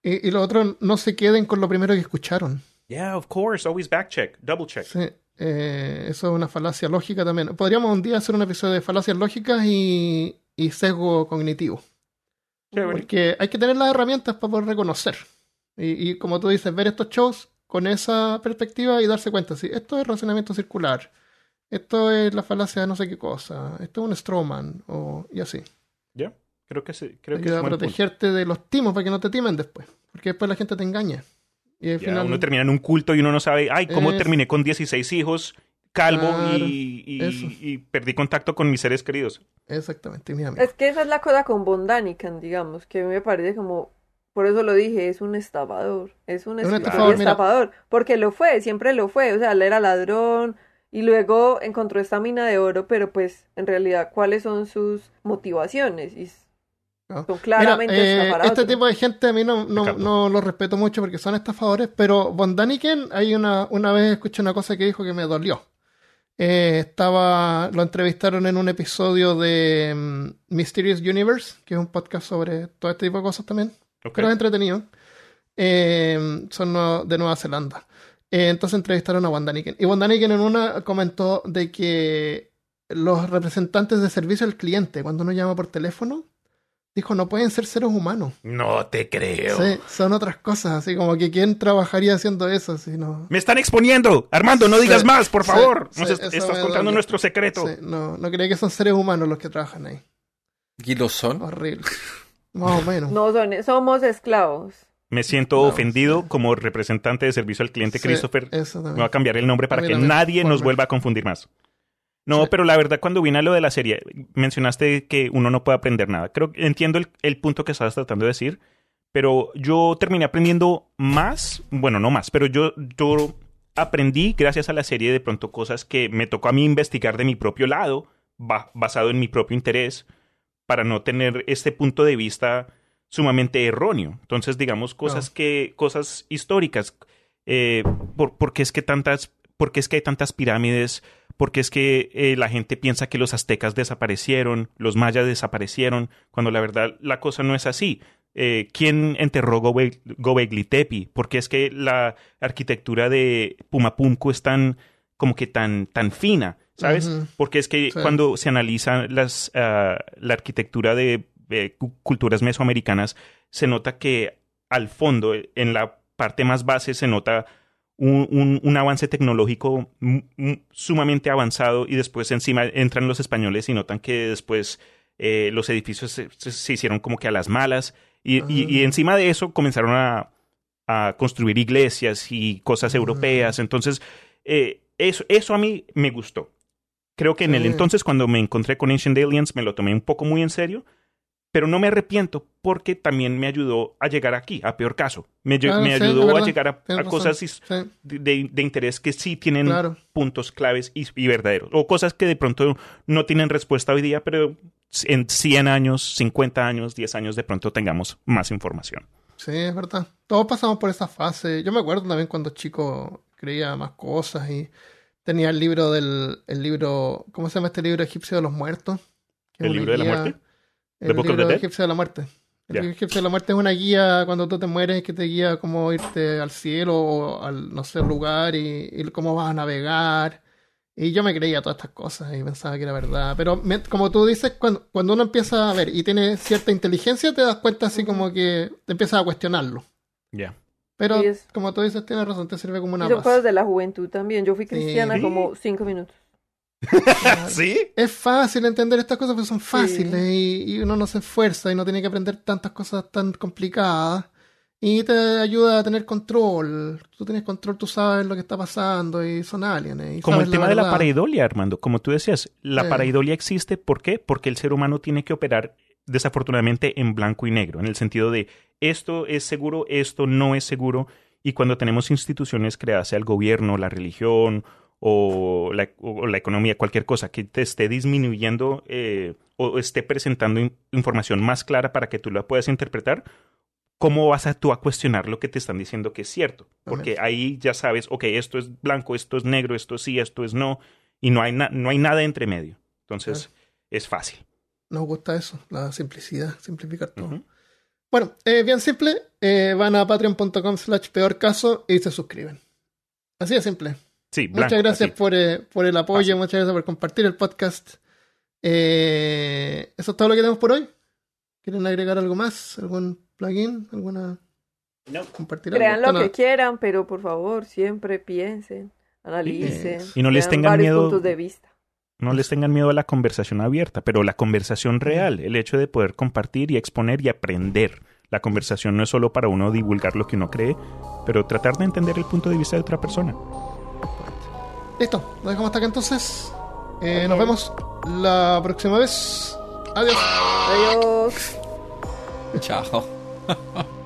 Y, y lo otro, no se queden con lo primero que escucharon. Yeah, of course, always back check, double check. Sí, eh, eso es una falacia lógica también. Podríamos un día hacer un episodio de falacias lógicas y, y sesgo cognitivo. Chévere. Porque hay que tener las herramientas para poder reconocer. Y, y como tú dices, ver estos shows con esa perspectiva y darse cuenta, sí, esto es razonamiento circular, esto es la falacia de no sé qué cosa, esto es un Stroman, o, y así. Ya, creo que sí, creo que es a punto. protegerte de los timos para que no te timen después. Porque después la gente te engaña. Y al Ya, final. uno termina en un culto y uno no sabe, ay, ¿cómo Es- terminé con 16 hijos, calvo Claro, y, y- eso. y perdí contacto con mis seres queridos? Exactamente, mi amigo. es que esa es la cosa con Von Daniken, digamos, que me parece como, por eso lo dije, es un estafador, es un, Es un estafador, estafador, porque lo fue, siempre lo fue, o sea, él era ladrón y luego encontró esta mina de oro, pero pues en realidad, ¿cuáles son sus motivaciones? Y No. claramente Mira, eh, este otro. tipo de gente a mí no, no, no lo respeto mucho porque son estafadores, pero Von Daniken, hay una, una vez escuché una cosa que dijo que me dolió. Eh, estaba, lo entrevistaron en un episodio de mm, Mysterious Universe, que es un podcast sobre todo este tipo de cosas también, Ok. pero es entretenido. Eh, son no- de Nueva Zelanda. Eh, entonces entrevistaron a Von Daniken. Y Von Daniken en una comentó de que los representantes de servicio al cliente, cuando uno llama por teléfono, dijo no pueden ser seres humanos. No te creo. Sí, son otras cosas, así como que quién trabajaría haciendo eso, si no. Me están exponiendo. Armando, no digas Sí, más, por favor. sí, Nos est- estás contando nuestro secreto. Sí, no, no creía que son seres humanos los que trabajan ahí. ¿Y lo son? Horrible. Más o menos. No, son, somos esclavos. Me siento No, ofendido sí. como representante de servicio al cliente, Sí, Christopher. Eso Me voy a cambiar el nombre para que nadie nos vuelva a confundir más. No, pero la verdad, cuando vine a lo de la serie, mencionaste que uno no puede aprender nada. Creo que entiendo el, el punto que estabas tratando de decir, pero yo terminé aprendiendo más, bueno, no más, pero yo, yo aprendí gracias a la serie de pronto cosas que me tocó a mí investigar de mi propio lado, ba- basado en mi propio interés, para no tener este punto de vista sumamente erróneo. Entonces, digamos, cosas que, cosas históricas. Eh, por, ¿Por qué es que tantas, por qué es que hay tantas pirámides? ¿Por qué es que eh, la gente piensa que los aztecas desaparecieron, los mayas desaparecieron, cuando la verdad la cosa no es así? Eh, ¿Quién enterró Gobe- Gobekli Tepe? ¿Por qué es que la arquitectura de Pumapumco es tan, como que tan, tan fina? ¿Sabes? Porque es que Sí. cuando se analiza las, ah, la arquitectura de eh, cu- culturas mesoamericanas, se nota que al fondo, en la parte más base, se nota un, un- un avance tecnológico sumamente avanzado y después encima entran los españoles y notan que después eh, los edificios se, hicieron como que a las malas, y, y- y encima de eso comenzaron a, a construir iglesias y cosas europeas. Entonces, eh, eso, eso a mí me gustó. Creo que en el entonces, cuando me encontré con Ancient Aliens, me lo tomé un poco muy en serio, pero no me arrepiento porque también me ayudó a llegar aquí, a peor caso. Me, ayu- Claro, me sí, es ayudó a llegar a, cosas Sí, de, de interés que sí tienen claro. puntos claves y, y verdaderos. O cosas que de pronto no tienen respuesta hoy día, pero en 100 años, 50 años, 10 años de pronto tengamos más información. Sí, es verdad. Todos pasamos por esa fase. Yo me acuerdo también cuando chico creía más cosas y tenía el libro del el libro, ¿cómo se llama este libro egipcio de los muertos? Que ¿El libro de la muerte? El ¿The Book of the libro Dead? egipcio de la muerte. El egipcio de la muerte es una guía cuando tú te mueres que te guía cómo irte al cielo o al no sé lugar y, y cómo vas a navegar. Y yo me creía todas estas cosas y pensaba que era verdad. Pero me- como tú dices, cuando, cuando uno empieza a ver y tiene cierta inteligencia, te das cuenta así como que te empiezas a cuestionarlo. Ya. Pero Sí, es- como tú dices, tienes razón, te sirve como una Y son base. cosas de la juventud también. Yo fui cristiana Sí. como cinco minutos. [laughs] ¿Sí? Es fácil entender estas cosas, porque son fáciles y, y uno no se esfuerza y no tiene que aprender tantas cosas tan complicadas. Y te ayuda a tener control. Tú tienes control, tú sabes lo que está pasando y son aliens. y Como el tema de la pareidolia, Armando. Como tú decías, la Sí. pareidolia existe. ¿Por qué? Porque el ser humano tiene que operar desafortunadamente en blanco y negro, en el sentido de esto es seguro, esto no es seguro. Y cuando tenemos instituciones creadas, sea el gobierno, la religión o la, o la economía, cualquier cosa que te esté disminuyendo eh, o esté presentando in- información más clara para que tú la puedas interpretar, ¿cómo vas a tú a cuestionar lo que te están diciendo que es cierto? Porque ahí ya sabes, ok, esto es blanco, esto es negro, esto sí, esto es no, y no hay, na- no hay nada entre medio. Entonces, es fácil. Nos gusta eso, la simplicidad, simplificar todo. Bueno, eh, bien simple. eh, van a patreon.com slash peor caso y se suscriben. Así de simple. Sí, Muchas blanco, gracias así. por, eh, por el apoyo, Fácil. muchas gracias por compartir el podcast. Eh, eso es todo lo que tenemos por hoy. ¿Quieren agregar algo más? ¿Algún plugin? ¿Alguna? No. ¿Compartir Crean algo? lo Bueno, que quieran, pero por favor, siempre piensen, analicen. Y no les tengan varios miedo- puntos de vista. No les tengan miedo a la conversación abierta, pero la conversación real, el hecho de poder compartir y exponer y aprender. La conversación no es solo para uno divulgar lo que uno cree, pero tratar de entender el punto de vista de otra persona. Listo, lo dejamos hasta acá entonces. Eh, nos vemos la próxima vez. Adiós. Adiós. Chao. [laughs]